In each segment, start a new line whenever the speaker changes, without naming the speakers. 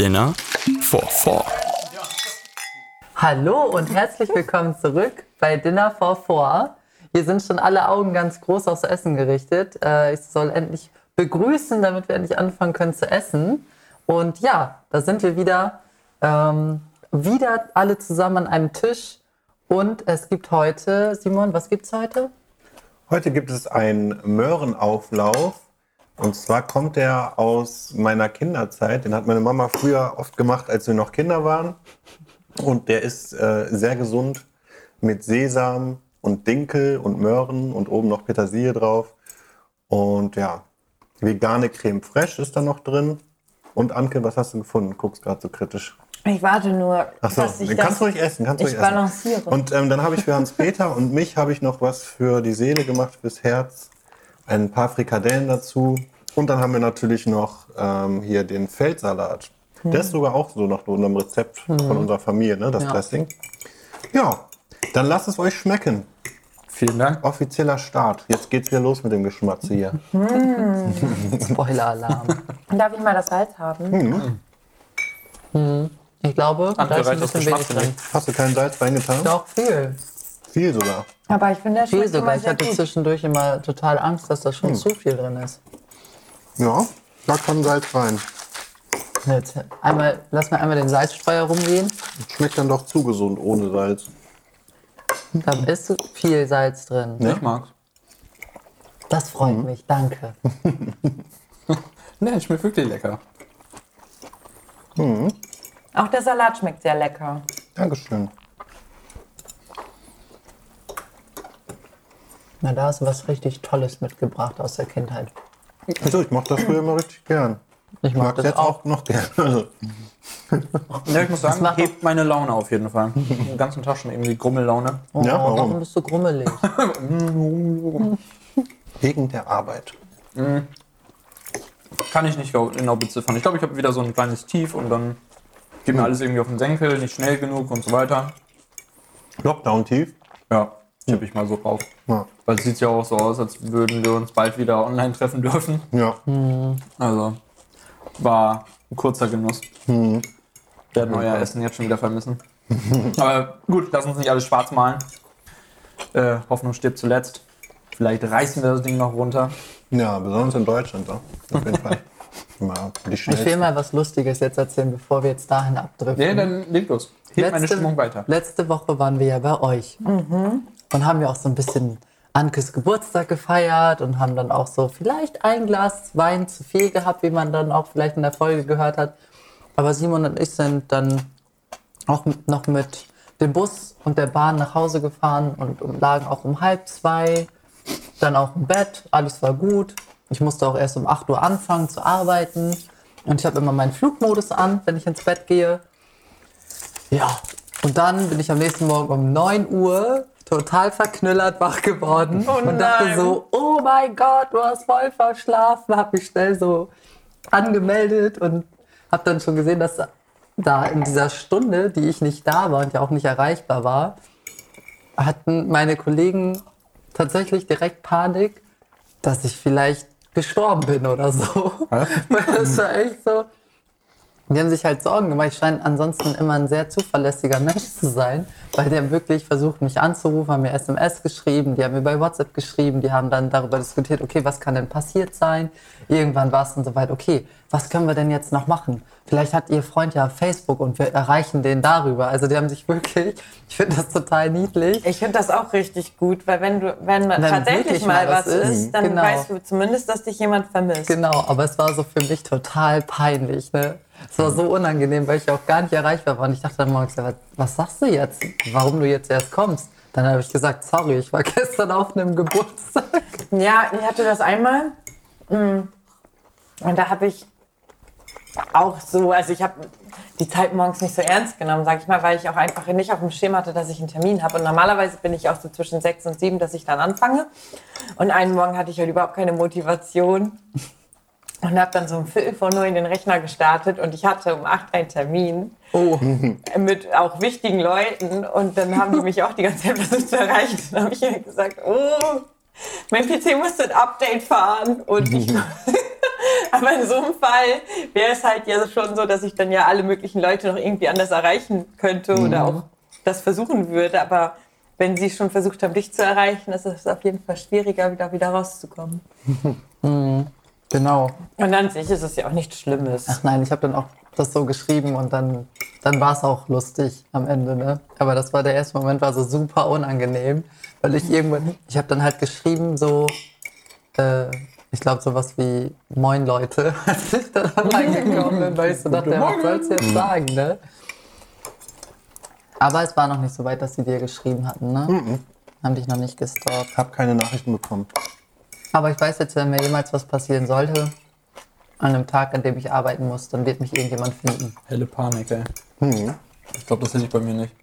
Dinner for Four.
Hallo und herzlich willkommen zurück bei Dinner for Four. Hier sind schon alle Augen ganz groß aufs Essen gerichtet. Äh, ich soll endlich begrüßen, damit wir endlich anfangen können zu essen. Und ja, da sind wir wieder. Ähm, wieder alle zusammen an einem Tisch. Und es gibt heute, Simon, was gibt's heute?
Heute gibt es einen Möhrenauflauf. Und zwar kommt der aus meiner Kinderzeit. Den hat meine Mama früher oft gemacht, als wir noch Kinder waren. Und der ist äh, sehr gesund mit Sesam und Dinkel und Möhren und oben noch Petersilie drauf. Und ja, vegane Creme fraiche ist da noch drin. Und Anke, was hast du gefunden? Guckst gerade so kritisch.
Ich warte nur,
Ach so,
dass ich das,
kannst du ruhig essen. Kannst ruhig essen.
balanciere.
Und ähm, dann habe ich für Hans-Peter und mich habe ich noch was für die Seele gemacht, fürs Herz. Ein paar Frikadellen dazu. Und dann haben wir natürlich noch ähm, hier den Feldsalat. Der ist sogar auch so nach unserem Rezept von unserer Familie, ne, das
Ja.
Dressing. Ja, dann lasst es euch schmecken.
Vielen Dank.
Offizieller Start. Jetzt geht's wieder los mit dem Geschmatze hier.
Spoiler-Alarm.
Darf ich mal das Salz haben?
Ich glaube, da ist ein bisschen wenig
Geschmack
drin.
Hast du kein Salz reingetan?
Doch, viel.
Viel sogar.
Aber ich finde, das
Viel
schmeckt
sogar.
immer
Ich hatte
gut.
zwischendurch immer total Angst, dass da schon zu viel drin ist.
Ja, da kann Salz rein.
Jetzt einmal, lass mir einmal den Salzstreuer rumgehen.
Schmeckt dann doch zu gesund ohne Salz.
Da ist viel Salz drin.
Ich mag's.
Das freut mich, danke.
Ne, schmeckt wirklich lecker.
Auch der Salat schmeckt sehr lecker.
Dankeschön.
Na, da hast du was richtig Tolles mitgebracht aus der Kindheit.
Also ich mochte das früher immer richtig gern.
Ich mag
mag
das
jetzt
auch.
auch noch gern. Also,
Ja, ich muss sagen,
macht
hebt meine Laune auf jeden Fall. Den ganzen Tag schon irgendwie Grummellaune.
Oh,
Ja, warum?
warum bist du grummelig?
wegen der Arbeit.
Kann ich nicht genau beziffern. Ich glaube, ich habe wieder so ein kleines Tief und dann geht mir alles irgendwie auf den Senkel, nicht schnell genug und so weiter.
Lockdown tief.
Ja, tippe ich mal so drauf.
Ja.
Weil es sieht ja auch so aus, als würden wir uns bald wieder online treffen dürfen.
ja.
Also war ein kurzer Genuss.
Mhm.
Werden euer Essen jetzt schon wieder vermissen. Aber gut, lass uns nicht alles schwarz malen. Äh, Hoffnung stirbt zuletzt. Vielleicht reißen wir das Ding noch runter.
Ja, besonders in Deutschland. Ja. Auf jeden Fall. Mal die
Ich will mal was Lustiges jetzt erzählen, bevor wir jetzt dahin abdriften.
Nee, dann leg los. Heb meine Stimmung weiter.
letzte Woche waren wir ja bei euch. Und haben ja auch so ein bisschen Ankes Geburtstag gefeiert und haben dann auch so vielleicht ein Glas Wein zu viel gehabt, wie man dann auch vielleicht in der Folge gehört hat. Aber Simon und ich sind dann auch noch mit dem Bus und der Bahn nach Hause gefahren und, und lagen auch um halb zwei, dann auch im Bett, alles war gut. Ich musste auch erst um 8 Uhr anfangen zu arbeiten und ich habe immer meinen Flugmodus an, wenn ich ins Bett gehe. Ja, und dann bin ich am nächsten Morgen um 9 Uhr total verknüllert wach geworden und dachte so, oh mein Gott, du hast voll verschlafen, habe mich schnell so angemeldet und habe dann schon gesehen, dass da in dieser Stunde, die ich nicht da war und ja auch nicht erreichbar war, hatten meine Kollegen tatsächlich direkt Panik, dass ich vielleicht gestorben bin oder so. Das war echt so. Die haben sich halt Sorgen gemacht. Ich scheine ansonsten immer ein sehr zuverlässiger Mensch zu sein, weil die haben wirklich versucht, mich anzurufen, haben mir SMS geschrieben, die haben mir bei WhatsApp geschrieben, die haben dann darüber diskutiert, okay, was kann denn passiert sein? Irgendwann war es dann soweit, okay, was können wir denn jetzt noch machen? Vielleicht hat ihr Freund ja Facebook und wir erreichen den darüber. Also die haben sich wirklich, ich finde das total niedlich.
Ich finde das auch richtig gut, weil wenn du, wenn,
Wenn
tatsächlich mal was
ist,
ist, dann
genau.
weißt du zumindest, dass dich jemand vermisst.
Genau, aber es war so für mich total peinlich. Ne? Es war so unangenehm, weil ich auch gar nicht erreichbar war. Und ich dachte dann morgens, was, sagst du jetzt? Warum du jetzt erst kommst? Dann habe ich gesagt, sorry, ich war gestern auf einem Geburtstag.
Ja, ich hatte das einmal. mm, Und da habe ich auch so, also ich habe die Zeit morgens nicht so ernst genommen, sage ich mal, weil ich auch einfach nicht auf dem Schirm hatte, dass ich einen Termin habe. Und normalerweise bin ich auch so zwischen sechs und sieben, dass ich dann anfange. Und einen Morgen hatte ich halt überhaupt keine Motivation. Und habe dann so um Viertel vor neun den Rechner gestartet und ich hatte um acht einen Termin
Oh,
mit auch wichtigen Leuten und dann haben die mich auch die ganze Zeit versucht zu erreichen. Dann habe ich halt gesagt, oh, mein PC musste ein Update fahren und ich, Aber in so einem Fall wäre es halt ja schon so, dass ich dann ja alle möglichen Leute noch irgendwie anders erreichen könnte oder auch das versuchen würde. Aber wenn sie schon versucht haben, dich zu erreichen, ist es auf jeden Fall schwieriger, wieder, wieder rauszukommen.
Genau.
Und an sich ist es ja auch nichts Schlimmes.
Ach nein, ich habe dann auch das so geschrieben und dann, dann war es auch lustig am Ende. Ne? Aber das war der erste Moment, war so super unangenehm, weil ich irgendwann, ich habe dann halt geschrieben so, äh, ich glaube sowas wie Moin Leute, als ich dann reingekommen bin, weil ich so dachte, ja, was sollst du jetzt sagen, ne? Aber es war noch nicht so weit, dass sie dir geschrieben hatten, ne? Haben dich noch nicht gestalkt.
Ich habe keine Nachrichten bekommen.
Aber ich weiß jetzt, wenn mir jemals was passieren sollte, an einem Tag, an dem ich arbeiten muss, dann wird mich irgendjemand finden.
Helle Panik, ey.
Hm.
Ich glaube, das hätte ich bei mir nicht.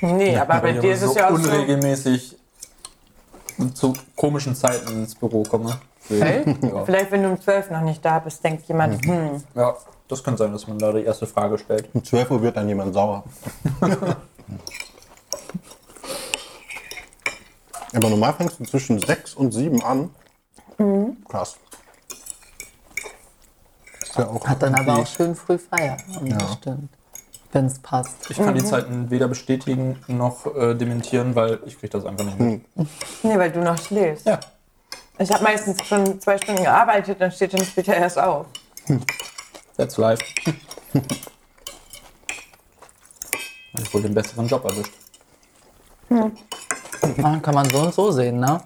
Nee, aber bei dir ist es ja auch so.
unregelmäßig zu komischen Zeiten ins Büro komme.
Hey?
Ja.
Vielleicht, wenn du um 12 noch nicht da bist, denkt jemand, hm,
ja, das könnte sein, dass man da die erste Frage stellt.
Um 12 Uhr wird dann jemand sauer. Aber normal fängst du zwischen 6 und 7 an. Krass. Ist ja auch
Hat dann aber auch schön früh Feierabend,
Ja.
das stimmt. Wenn es passt.
Ich kann die Zeiten weder bestätigen noch äh, dementieren, weil ich kriege das einfach nicht mit.
nee, weil du noch schläfst.
Ja.
Ich habe meistens schon zwei Stunden gearbeitet, dann steht dann später erst auf.
That's life. Ich wohl den besseren Job erwischt.
Ah, kann man so und so sehen, ne?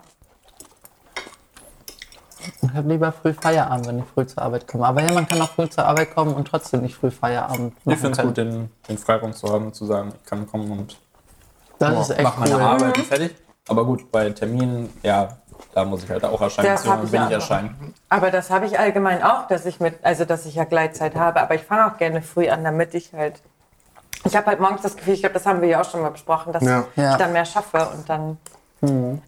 Ich habe lieber früh Feierabend, wenn ich früh zur Arbeit komme. Aber ja, man kann auch früh zur Arbeit kommen und trotzdem nicht früh Feierabend machen
Ich finde es gut, den, den Freiraum zu haben und zu sagen, ich kann kommen und
Das ist echt
mach meine
cool.
Arbeit und fertig. Aber gut, bei Terminen, ja, da muss ich halt auch erscheinen,
Das
beziehungsweise
ich ja
ich erscheinen.
Aber das habe ich allgemein auch, dass ich mit, also dass ich ja Gleitzeit habe. Aber ich fange auch gerne früh an, damit ich halt. Ich habe halt morgens das Gefühl, ich glaube, das haben wir ja auch schon mal besprochen, dass
Ja.
Ja.
ich dann mehr schaffe und dann.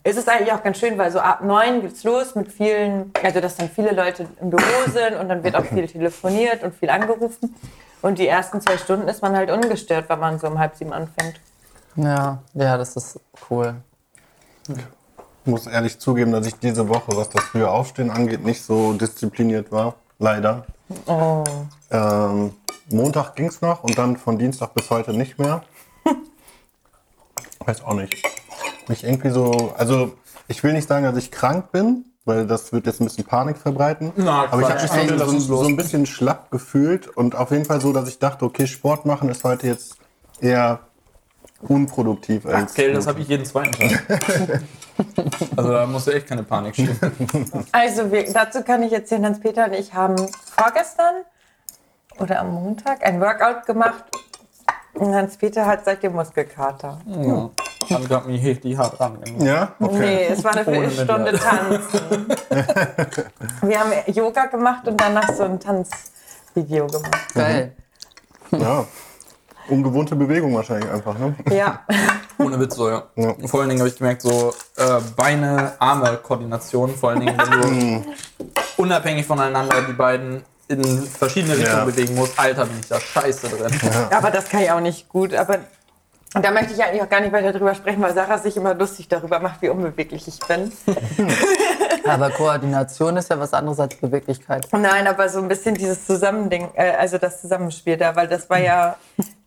Ist es eigentlich auch ganz schön, weil so ab neun geht's los mit vielen, also dass dann viele Leute im Büro sind und dann wird auch viel telefoniert und viel angerufen. Und die ersten zwei Stunden ist man halt ungestört, wenn man so um halb sieben anfängt.
Ja, ja, das ist cool.
Ich muss ehrlich zugeben, dass ich diese Woche, was das frühe Aufstehen angeht, nicht so diszipliniert war. Leider.
Oh.
Ähm, Montag ging es noch und dann von Dienstag bis heute nicht mehr. Weiß auch nicht. Mich irgendwie so, also ich will nicht sagen, dass ich krank bin, weil das wird jetzt ein bisschen Panik verbreiten.
Na,
Aber ich habe mich so, so, so ein bisschen schlapp gefühlt und auf jeden Fall so, dass ich dachte, okay, Sport machen ist heute jetzt eher unproduktiv als.
Okay, das habe ich jeden zweiten Tag. also da musst du echt keine Panik schieben.
Also wir, dazu kann ich erzählen, Hans-Peter und ich haben vorgestern oder am Montag ein Workout gemacht und Hans-Peter hat seitdem Muskelkater.
Ja. Dann gab mir richtig hart ran.
Ja? Okay.
Nee, es war eine Viertelstunde Tanzen. wir haben Yoga gemacht und danach so ein Tanzvideo gemacht.
Geil.
Ja. Ungewohnte Bewegung wahrscheinlich einfach, ne?
Ja,
Ohne Witz so, ja.
Ja.
Vor allen Dingen habe ich gemerkt, so äh, Beine, Arme, Koordination, vor allen Dingen, wenn du unabhängig voneinander die beiden in verschiedene Richtungen
Ja.
bewegen musst. Alter, bin ich da scheiße drin.
aber das kann ich auch nicht gut. Aber da möchte ich eigentlich auch gar nicht weiter drüber sprechen, weil Sarah sich immer lustig darüber macht, wie unbeweglich ich bin.
Aber Koordination ist ja was anderes als Beweglichkeit.
Nein, aber so ein bisschen dieses Zusammending, äh, also das Zusammenspiel da, weil das war ja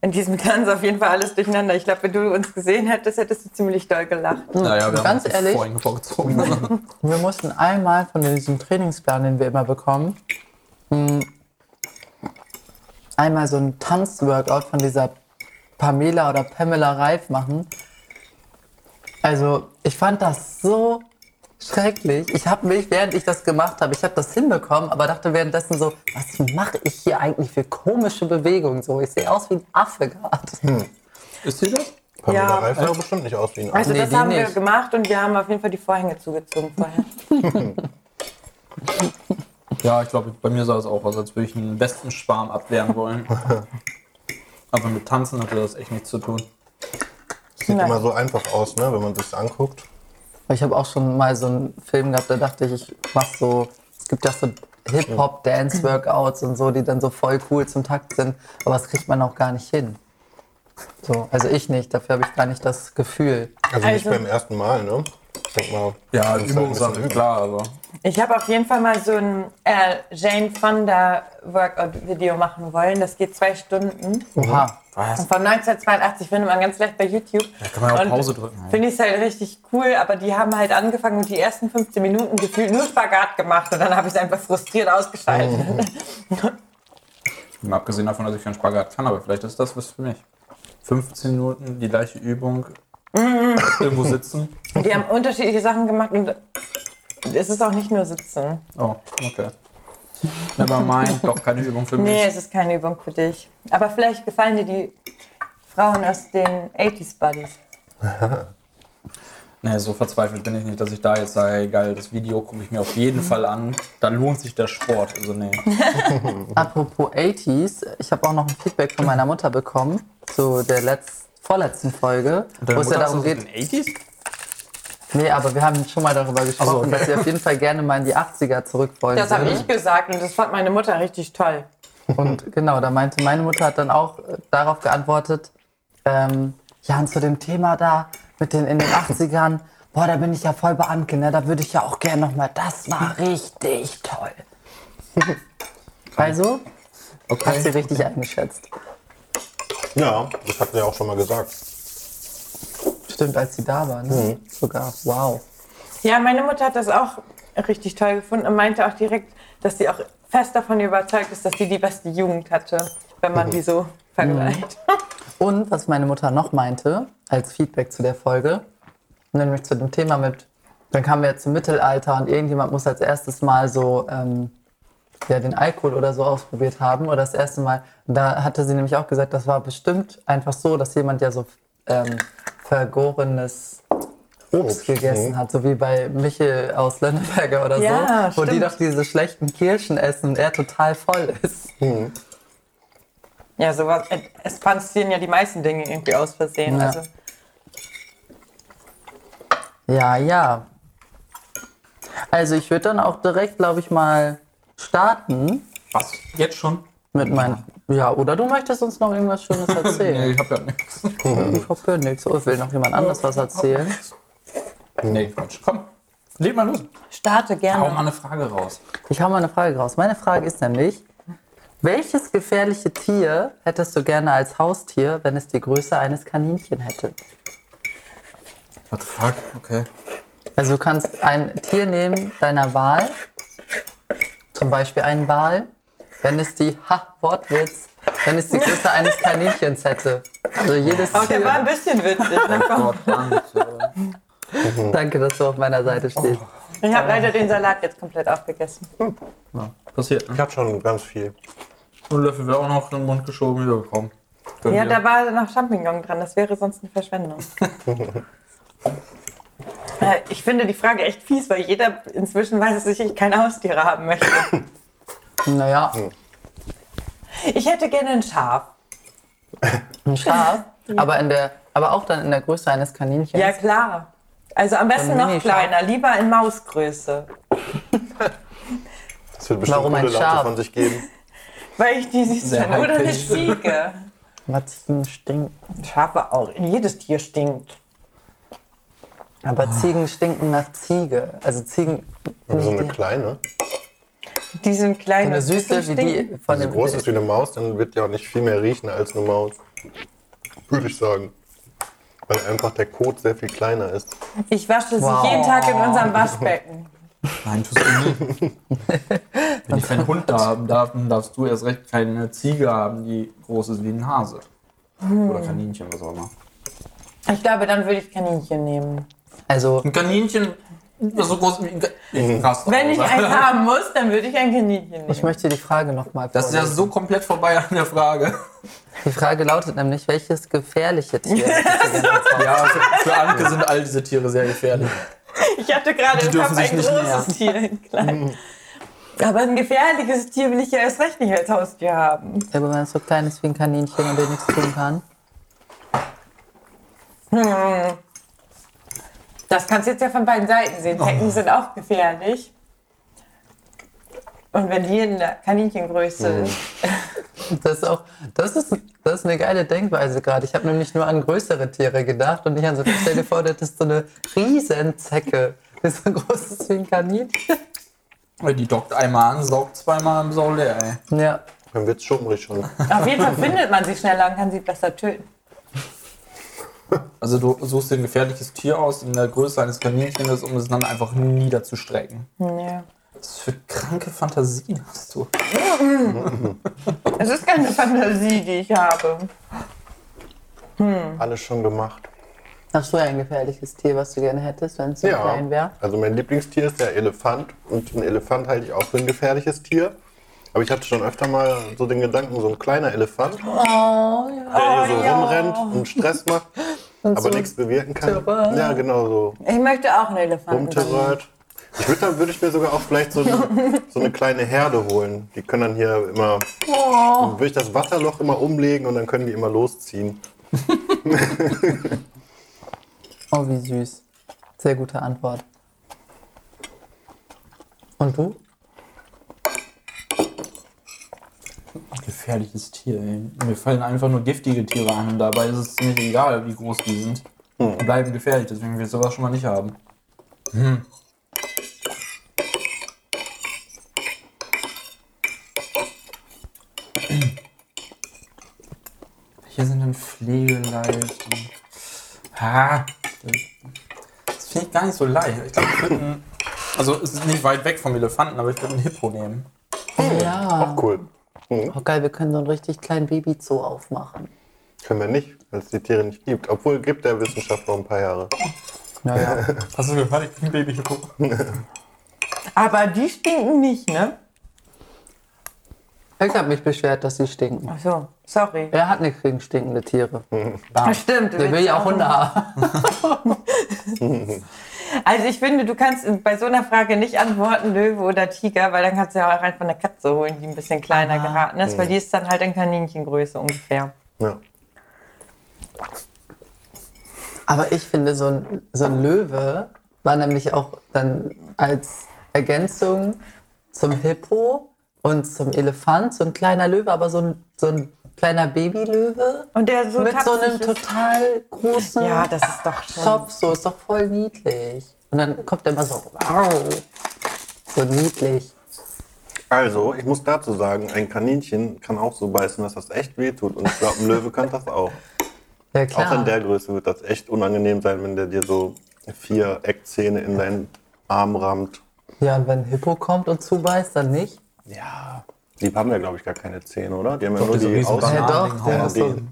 in diesem Tanz auf jeden Fall alles durcheinander. Ich glaube, wenn du uns gesehen hättest, hättest du ziemlich doll gelacht.
Naja, wir
Ganz
haben
ehrlich?
vorhin vorgezogen.
Wir mussten einmal von diesem Trainingsplan, den wir immer bekommen, mh, einmal so ein Tanzworkout von dieser Pamela oder Pamela Reif machen. Also, ich fand das so schrecklich. Ich habe mich, während ich das gemacht habe, ich habe das hinbekommen, aber dachte währenddessen so, was mache ich hier eigentlich für komische Bewegungen? So, ich sehe aus wie ein Affe gerade.
Ist sie das?
Pamela
Ja.
Reif sah bestimmt nicht aus wie ein
Also
Nee,
das haben wir
nicht.
gemacht und wir haben auf jeden Fall die Vorhänge zugezogen vorher.
Ja, ich glaube, bei mir sah es auch aus, als würde ich einen Wespenschwarm abwehren wollen. Aber mit Tanzen hatte das echt nichts zu tun.
Sieht
Nein.
immer so einfach aus, ne, wenn man sich anguckt.
Ich habe auch schon mal so einen Film gehabt, da dachte ich, ich mach so, es gibt ja so Hip-Hop-Dance-Workouts und so, die dann so voll cool zum Takt sind, aber das kriegt man auch gar nicht hin. So, also ich nicht, dafür habe ich gar nicht das Gefühl.
Also nicht
Also-
beim ersten Mal, ne? Denk mal.
Ja,
halt
Übungssache, klar, aber.
Ich habe auf jeden Fall mal so ein äh, Jane Fonda Workout-Video machen wollen. Das geht zwei Stunden.
Oha.
Was?
Und von 1982 findet man ganz leicht bei YouTube.
Da kann man ja auch
Und
Pause drücken.
Finde ich es halt richtig cool, aber die haben halt angefangen und die ersten 15 Minuten gefühlt nur Spagat gemacht und dann habe ich es einfach frustriert ausgeschaltet.
Mal abgesehen davon, dass ich keinen Spagat kann, aber vielleicht ist das was für mich. 15 Minuten die gleiche Übung. Irgendwo sitzen.
Die haben unterschiedliche Sachen gemacht und es ist auch nicht nur Sitzen.
Oh, okay. Never mind, doch keine Übung für mich.
Nee, es ist keine Übung für dich. Aber vielleicht gefallen dir die Frauen aus den 80s Buddies.
Nee, so verzweifelt bin ich nicht, dass ich da jetzt sage, geil, das Video gucke ich mir auf jeden Fall an. Da lohnt sich der Sport. Also nee.
Apropos 80s, ich habe auch noch ein Feedback von meiner Mutter bekommen zu der letz vorletzten Folge, wo es ja darum geht.
In den 80s?
Nee, aber wir haben schon mal darüber gesprochen,
okay.
dass sie auf jeden Fall gerne mal in die 80er zurück wollen.
Das habe ich gesagt und das fand meine Mutter richtig toll.
Und genau, da meinte meine Mutter hat dann auch äh, darauf geantwortet, ähm, ja, und zu dem Thema da mit den in den 80ern, boah, da bin ich ja voll beamtet, ne? da würde ich ja auch gerne nochmal, das war richtig toll. Also, hat sie richtig eingeschätzt.
Ja, das hatten wir auch schon mal gesagt.
Stimmt, als sie da war, ne? Sogar, wow.
Ja, meine Mutter hat das auch richtig toll gefunden und meinte auch direkt, dass sie auch fest davon überzeugt ist, dass sie die beste Jugend hatte, wenn man die so vergleicht.
Und was meine Mutter noch meinte, als Feedback zu der Folge, nämlich zu dem Thema mit, dann kamen wir jetzt zum Mittelalter und irgendjemand muss als erstes Mal so ähm, ja, den Alkohol oder so ausprobiert haben oder das erste Mal. Und da hatte sie nämlich auch gesagt, das war bestimmt einfach so, dass jemand ja so ähm, vergorenes Obst
Obst,
gegessen
mhm.
hat, so wie bei Michel aus Lönneberger oder
Ja,
so, wo die doch diese schlechten Kirschen essen und er total voll ist.
Ja, sowas. äh, Es passieren ja die meisten Dinge irgendwie aus Versehen.
Ja.
Also,
Ja, ja. Also ich würde dann auch direkt, glaube ich, mal starten
Was? Jetzt schon?
mit meinen. Ja, oder du möchtest uns noch irgendwas Schönes
Nee,
erzählen?
ich hab ja nichts.
ich hab ja nichts. Oh, will noch jemand anderes was erzählen?
Nee, Quatsch. Komm, leg mal los.
starte
Hau
gerne.
mal eine Frage raus.
Ich hau mal eine Frage raus. Meine Frage ist nämlich, welches gefährliche Tier hättest du gerne als Haustier, wenn es die Größe eines Kaninchen hätte?
What the fuck? Okay.
Also du kannst ein Tier nehmen deiner Wahl, zum Beispiel einen Wal, wenn es die, ha, Wortwitz, wenn es die Größe eines Kaninchens hätte. Also jedes
Aber der war ein
Tier.
bisschen witzig. Ne?
Gott, danke.
Danke, dass du auf meiner Seite stehst.
Ich habe leider den Salat jetzt komplett aufgegessen.
Ja, passiert. Ne?
Ich hatte schon ganz viel.
Und Löffel wäre auch noch in den Mund geschoben wiedergekommen.
Ja, da war noch Champignon dran. Das wäre sonst eine Verschwendung. Äh, ich finde die Frage echt fies, weil jeder inzwischen weiß, dass ich keine Haustiere haben möchte.
Naja,
Ich hätte gerne ein Schaf.
ein Schaf, aber, in der, aber auch dann in der Größe eines Kaninchens.
Ja, klar. Also am besten
ein
noch kleiner, lieber in Mausgröße.
Das wird bestimmt
Warum ein
Laute
Schaf?
von sich geben.
Weil ich die süß finde. Oder eine. Ziege.
Ziegen stinken.
Schafe auch. Jedes Tier stinkt.
Aber Ziegen stinken nach Ziege. Also Ziegen.
So eine
die-
kleine.
Die sind klein.
eine
und
Süße wie
stinken.
die von
Wenn sie groß ist wie eine Maus, dann wird die auch nicht viel mehr riechen als eine Maus. Würde ich sagen. Weil einfach der Kot sehr viel kleiner ist.
Ich wasche sie
Wow.
jeden Tag in unserem Waschbecken.
Nein, tust du nicht. Wenn ich keinen Hund da haben darf, dann darfst du erst recht keine Ziege haben, die groß ist wie ein Hase. Oder Kaninchen, was auch immer.
Ich glaube, dann würde ich Kaninchen nehmen.
Also,
Ein Kaninchen, so groß wie ein Kaninchen. Krass.
Wenn ich eins haben muss, dann würde ich ein Kaninchen nehmen.
ich möchte die Frage nochmal
Das ist ja so komplett vorbei an der Frage.
Die Frage lautet nämlich, welches gefährliche Tier?
Ja, für, für Anke sind all diese Tiere sehr gefährlich.
Ich hatte gerade im Kopf ein großes Tier, ein kleines. Aber ein gefährliches Tier will ich ja erst recht nicht als Haustier haben.
Ja, aber wenn es so klein ist wie ein Kaninchen und dir nichts tun kann.
Das kannst du jetzt ja von beiden Seiten sehen. Zecken sind auch gefährlich. Und wenn die in der Kaninchengröße ist,
Das ist auch, das ist, das ist eine geile Denkweise gerade. Ich habe nämlich nur an größere Tiere gedacht und nicht an so, stell dir vor, das ist so eine Riesenzecke. Das ist so groß ist wie ein Kaninchen.
Die dockt einmal an, saugt zweimal im Sau leer, ey.
Ja.
Dann wird's schummrig schon.
Auf jeden Fall findet man sie schneller und kann sie besser töten.
Also du suchst dir ein gefährliches Tier aus in der Größe eines Kaninchens, um es dann einfach niederzustrecken.
Ja.
Was für kranke Fantasien hast du?
Es ist keine Fantasie, die ich habe.
Alles schon gemacht.
Hast du ein gefährliches Tier, was du gerne hättest, wenn es so klein wäre?
Also mein Lieblingstier ist der Elefant und ein Elefant halte ich auch für ein gefährliches Tier. Aber ich hatte schon öfter mal so den Gedanken, so ein kleiner Elefant,
Oh, ja.
der hier so rumrennt und Stress macht, aber
so
nichts bewirken kann.
Terrain.
Ja, genau so.
Ich möchte auch einen Elefanten.
Rumterrört. Ich würde dann würde ich mir sogar auch vielleicht so eine, so eine kleine Herde holen. Die können dann hier immer, dann würde ich das Wasserloch immer umlegen und dann können die immer losziehen.
Oh, wie süß. Sehr gute Antwort. Und du?
Gefährliches Tier, ey. Mir fallen einfach nur giftige Tiere an und dabei ist es ziemlich egal, wie groß die sind. Die bleiben gefährlich, deswegen will ich sowas schon mal nicht haben. Hm. Hier sind dann Pflegeleisten. Ha, das finde ich gar nicht so leicht. Ich glaube, ich würde einen, also es ist nicht weit weg vom Elefanten, aber ich würde einen Hippo nehmen.
Ja.
Auch cool. Mhm.
Oh, geil, wir können so einen richtig kleinen Babyzoo aufmachen.
Können wir nicht, weil es die Tiere nicht gibt. Obwohl gibt der Wissenschaft noch ein paar Jahre.
Naja.
Hast du gehört, ich bin ein Baby-Hippo?
Aber die stinken nicht, ne?
Ich habe mich beschwert, dass sie stinken.
Ach so, sorry.
Er hat nichts gegen stinkende Tiere.
Das stimmt.
Der will ja auch Hunde haben.
Also ich finde, du kannst bei so einer Frage nicht antworten, Löwe oder Tiger, weil dann kannst du ja auch einfach eine Katze holen, die ein bisschen kleiner geraten ist, weil die ist dann halt in Kaninchengröße ungefähr.
Ja.
Aber ich finde, so ein, so ein Löwe war nämlich auch dann als Ergänzung zum Hippo und zum Elefant so ein kleiner Löwe, aber so ein, so ein kleiner Babylöwe
Und der so
mit so einem total großen
Ja, das ist doch schon.
Kopf, so ist doch voll niedlich. Und dann kommt er immer so, wow, so niedlich.
Also, ich muss dazu sagen, ein Kaninchen kann auch so beißen, dass das echt wehtut. Und ich glaube, ein Löwe kann das auch.
Ja klar.
Auch in der Größe wird das echt unangenehm sein, wenn der dir so vier Eckzähne in deinen Arm rammt.
ja, und wenn ein Hippo kommt und zubeißt, dann nicht.
Ja. Die haben ja, glaube ich, gar keine Zähne, oder? Die haben ja
Doch,
nur die Außen.
Ja, doch,
ja,
ist so,
die.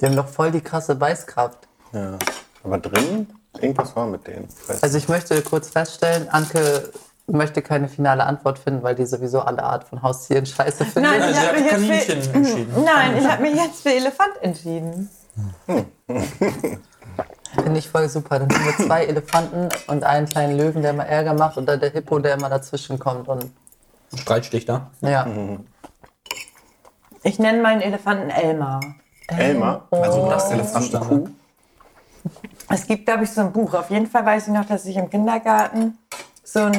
die haben doch voll die krasse Beißkraft.
Ja. Aber drin, irgendwas war mit denen. Ich weiß
Also ich möchte kurz feststellen, Anke möchte keine finale Antwort finden, weil die sowieso alle Art von Haustieren scheiße findet.
Nein, ich
sie
habe
hat
mich jetzt
Kaninchen
für,
entschieden.
Nein, ich habe mich jetzt für Elefant entschieden.
Finde ich voll super. Dann haben wir zwei Elefanten und einen kleinen Löwen, der immer Ärger macht und dann der Hippo, der immer dazwischen kommt. Und
Streitschlichter.
ja,
Ich nenne meinen Elefanten Elmar.
Elmar, also das Elefantenkuh.
Es gibt, glaube ich, so ein Buch. Auf jeden Fall weiß ich noch, dass ich im Kindergarten so äh,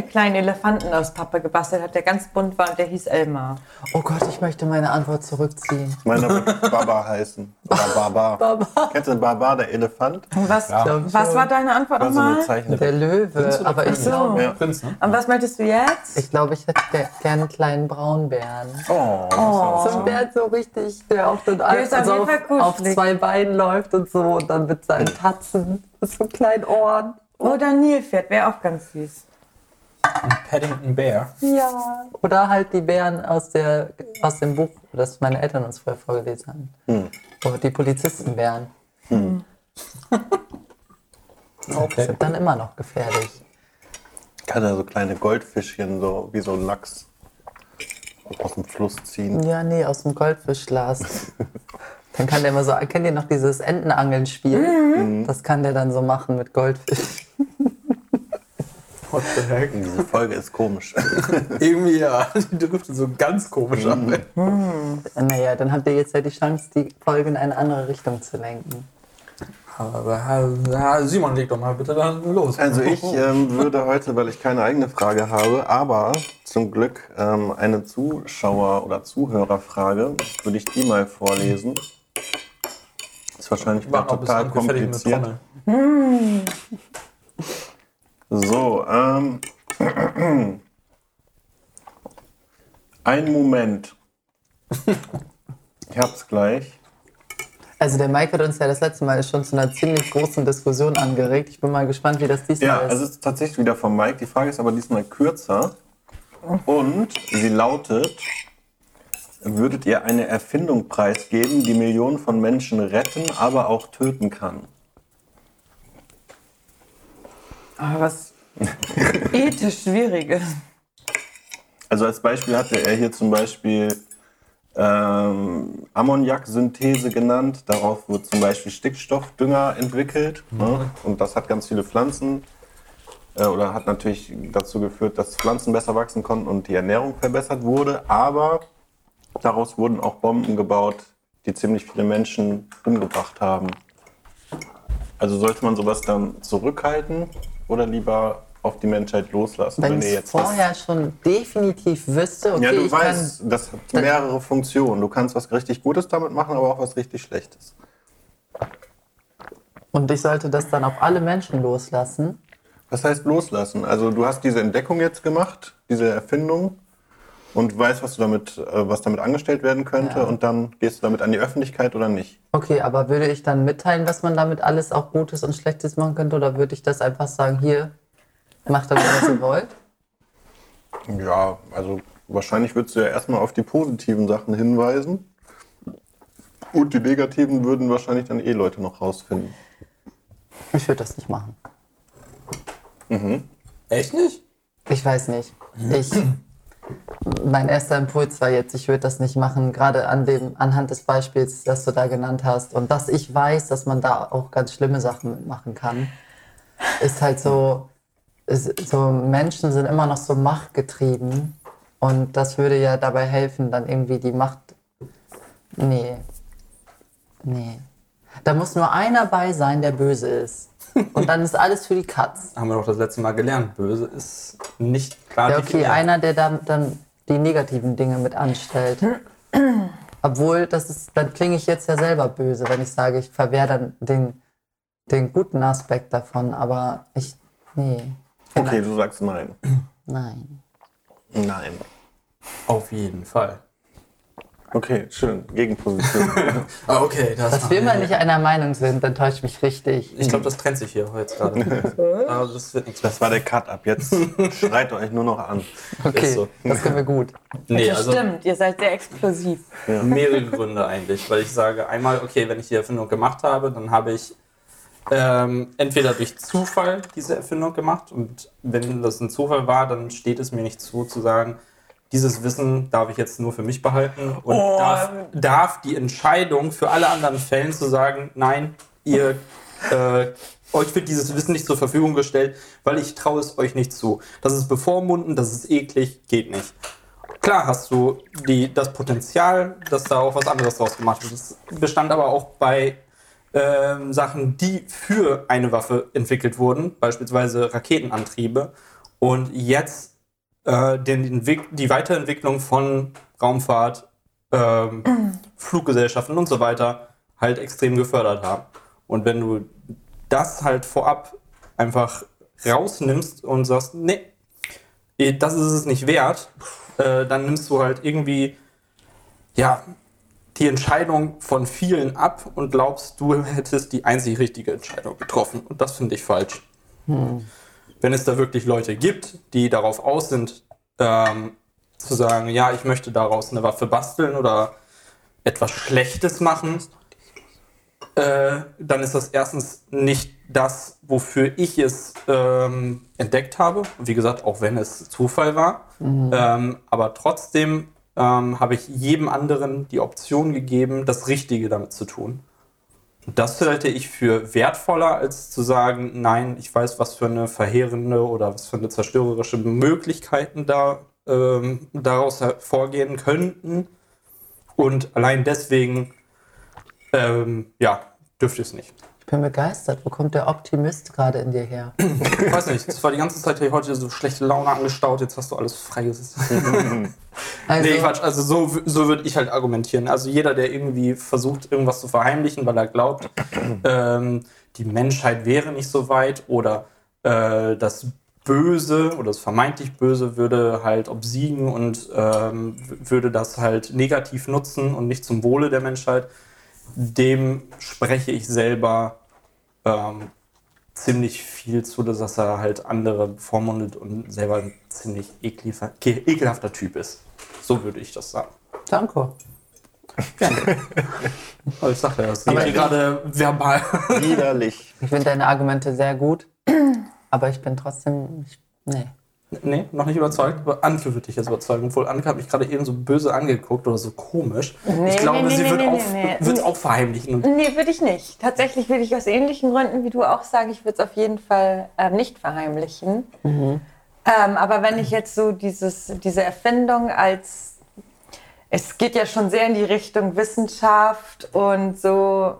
kleinen Elefanten aus Pappe gebastelt habe, der ganz bunt war und der hieß Elmar.
oh Gott, ich möchte meine Antwort zurückziehen.
Meiner wird Baba heißen. Oder Baba.
Baba.
Kennst du Baba, der Elefant?
Und was,
ich
was war deine Antwort
War so
nochmal?
Zeichnung.
Der Löwe, aber ich
so.
glaube,
Ja.
Prinz, ne?
Und was möchtest du jetzt?
ich, glaube, ich hätte ge- gerne einen kleinen Braunbären.
Oh,
So ein Bär so richtig, der
auf
also
jeden Fall
auf, auf zwei Beinen läuft und so und dann mit seinen Tatzen, mit so kleinen Ohren.
Oder Nilpferd, wäre auch ganz süß.
Paddington Bear.
Ja. Oder halt die Bären aus, der, aus dem Buch, das meine Eltern uns früher vorgelesen haben. Oder die Polizistenbären
Okay.
sind dann immer noch gefährlich.
kann er so kleine Goldfischchen, so wie so ein Lachs, aus dem Fluss ziehen.
Ja, nee, aus dem Goldfischglas. dann kann der immer so, kennt ihr noch dieses Entenangeln-Spiel? Das kann der dann so machen mit Goldfisch.
What the heck?
Diese Folge ist komisch.
Irgendwie ja, die driftet so ganz komisch ab.
Naja, dann habt ihr jetzt ja die Chance, die Folge in eine andere Richtung zu lenken.
Aber, Simon, leg doch mal bitte dann los.
Also ich ähm, würde heute, weil ich keine eigene Frage habe, aber zum Glück ähm, eine Zuschauer- oder Zuhörerfrage, würde ich die mal vorlesen. Ist wahrscheinlich total kompliziert.
Trommeln.
So, ähm, ein Moment. Ich hab's gleich.
Also der Mike hat uns ja das letzte Mal schon zu einer ziemlich großen Diskussion angeregt. Ich bin mal gespannt, wie das diesmal
Ja,
ist.
also es ist tatsächlich wieder von Mike. Die Frage ist aber diesmal kürzer. Und sie lautet, würdet ihr eine Erfindung preisgeben, die Millionen von Menschen retten, aber auch töten kann?
Aber was ethisch Schwieriges.
Also als Beispiel hatte er hier zum Beispiel ähm, Ammoniaksynthese genannt. Darauf wird zum Beispiel Stickstoffdünger entwickelt. Ne? Und das hat ganz viele Pflanzen äh, oder hat natürlich dazu geführt, dass Pflanzen besser wachsen konnten und die Ernährung verbessert wurde. Aber daraus wurden auch Bomben gebaut, die ziemlich viele Menschen umgebracht haben. Also sollte man sowas dann zurückhalten oder lieber auf die Menschheit loslassen,
Wenn
ihr
ich
jetzt was
vorher schon definitiv wüsste, okay,
ja, du
ich
weißt,
kann.
das hat mehrere Funktionen. Du kannst was richtig Gutes damit machen, aber auch was richtig Schlechtes.
Und ich sollte das dann auf alle Menschen loslassen.
Was heißt loslassen? Also du hast diese Entdeckung jetzt gemacht, diese Erfindung und weißt, was, du damit, äh, was damit angestellt werden könnte
Ja.
und dann gehst du damit an die Öffentlichkeit oder nicht.
Okay, aber würde ich dann mitteilen, was man damit alles auch Gutes und Schlechtes machen könnte? Oder würde ich das einfach sagen, hier, macht damit, was ihr wollt?
Ja, also wahrscheinlich würdest du ja erstmal auf die positiven Sachen hinweisen und die negativen würden wahrscheinlich dann eh Leute noch rausfinden.
Ich würde das nicht machen.
Echt nicht?
Ich weiß nicht. Ich, mein erster Impuls war jetzt, ich würde das nicht machen, gerade an dem, anhand des Beispiels, das du da genannt hast. Und dass ich weiß, dass man da auch ganz schlimme Sachen mitmachen kann, ist halt so, ist, so Menschen sind immer noch so machtgetrieben. Und das würde ja dabei helfen, dann irgendwie die Macht. Nee. Nee. Da muss nur einer bei sein, der böse ist. Und dann ist alles für die Katz.
Haben wir doch das letzte Mal gelernt. Böse ist nicht klar
Ja, okay,
definiert.
einer, der dann, dann die negativen Dinge mit anstellt. Obwohl, das ist, dann klinge ich jetzt ja selber böse, wenn ich sage, ich verwehre dann den, den guten Aspekt davon. Aber ich, nee.
Okay, du sagst nein.
Nein.
Nein.
Auf jeden Fall.
Okay, schön. Gegenposition.
Ah, okay, das
Dass wir mal nicht einer Meinung sind, dann täuscht mich richtig.
Ich glaube, das trennt sich hier jetzt gerade. Aber das wird nichts mehr.
Das war der Cut ab. Jetzt schreit euch nur noch an.
Okay,
so.
das können wir gut.
Nee,
das
also
stimmt, ihr seid sehr explosiv.
mehrere Gründe eigentlich. Weil ich sage, einmal, okay, wenn ich die Erfindung gemacht habe, dann habe ich ähm, entweder durch Zufall diese Erfindung gemacht und wenn das ein Zufall war, dann steht es mir nicht zu, zu sagen, dieses Wissen darf ich jetzt nur für mich behalten und
Oh.
darf, darf die Entscheidung für alle anderen Fällen zu sagen, nein, ihr äh, euch wird dieses Wissen nicht zur Verfügung gestellt, weil ich traue es euch nicht zu. Das ist bevormunden, das ist eklig, geht nicht. Klar hast du die, das Potenzial, dass da auch was anderes draus gemacht wird. Das bestand aber auch bei ähm, Sachen, die für eine Waffe entwickelt wurden, beispielsweise Raketenantriebe. Und jetzt äh, den, die Weiterentwicklung von Raumfahrt, ähm, Fluggesellschaften und so weiter halt extrem gefördert haben. Und wenn du das halt vorab einfach rausnimmst und sagst, nee, eh, das ist es nicht wert, äh, dann nimmst du halt irgendwie, ja, die Entscheidung von vielen ab und glaubst, du hättest die einzig richtige Entscheidung getroffen. Und das finde ich falsch. Wenn es da wirklich Leute gibt, die darauf aus sind, ähm, zu sagen, ja, ich möchte daraus eine Waffe basteln oder etwas Schlechtes machen, äh, dann ist das erstens nicht das, wofür ich es ähm, entdeckt habe. Wie gesagt, auch wenn es Zufall war. Ähm, aber trotzdem ähm, habe ich jedem anderen die Option gegeben, das Richtige damit zu tun. Das halte ich für wertvoller, als zu sagen, nein, ich weiß, was für eine verheerende oder was für eine zerstörerische Möglichkeiten da ähm, daraus hervorgehen könnten. Und allein deswegen, ähm, ja, dürfte es nicht.
Bin begeistert. Wo kommt der Optimist gerade in dir her?
Ich weiß nicht, das war die ganze Zeit hier heute so schlechte Laune angestaut, jetzt hast du alles freigesetzt.
Also,
Nee, Quatsch, also so, so würde ich halt argumentieren. Also jeder, der irgendwie versucht, irgendwas zu verheimlichen, weil er glaubt, ähm, die Menschheit wäre nicht so weit oder äh, das Böse oder das vermeintlich Böse würde halt obsiegen und ähm, würde das halt negativ nutzen und nicht zum Wohle der Menschheit, dem spreche ich selber ähm, ziemlich viel zu, dass er halt andere bevormundet und selber ein ziemlich ekelhafter, Typ ist. So würde ich das sagen.
danke.
Aber ich sagte ja, das
Aber
ist
ich-
gerade verbal.
Widerlich.
Ich finde deine Argumente sehr gut, aber ich bin trotzdem. Ich, nee.
Nee, noch nicht überzeugt, aber Anke wird dich jetzt überzeugen. Obwohl Anke hat mich gerade eben so böse angeguckt oder so komisch.
Nee,
ich glaube,
nee, nee,
sie
nee,
wird
nee,
auch,
nee,
wird's
nee.
auch verheimlichen.
Nee, würde ich nicht. Tatsächlich würde ich aus ähnlichen Gründen wie du auch sagen, ich würde es auf jeden Fall ähm, nicht verheimlichen. Ähm, aber wenn ich jetzt so dieses, diese Erfindung als, es geht ja schon sehr in die Richtung Wissenschaft und so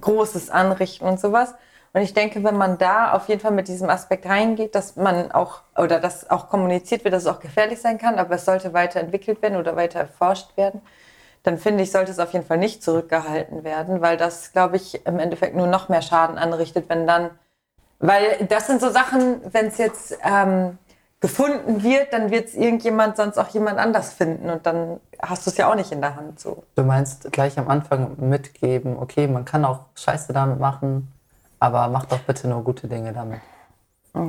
Großes anrichten und sowas. Und ich denke, wenn man da auf jeden Fall mit diesem Aspekt reingeht, dass man auch, oder dass auch kommuniziert wird, dass es auch gefährlich sein kann, aber es sollte weiterentwickelt werden oder weiter erforscht werden, dann finde ich, sollte es auf jeden Fall nicht zurückgehalten werden, weil das, glaube ich, im Endeffekt nur noch mehr Schaden anrichtet, wenn dann, weil das sind so Sachen, wenn es jetzt ähm, gefunden wird, dann wird es irgendjemand sonst auch jemand anders finden und dann hast du es ja auch nicht in der Hand so.
Du meinst gleich am Anfang mitgeben, okay, man kann auch Scheiße damit machen, aber mach doch bitte nur gute Dinge damit.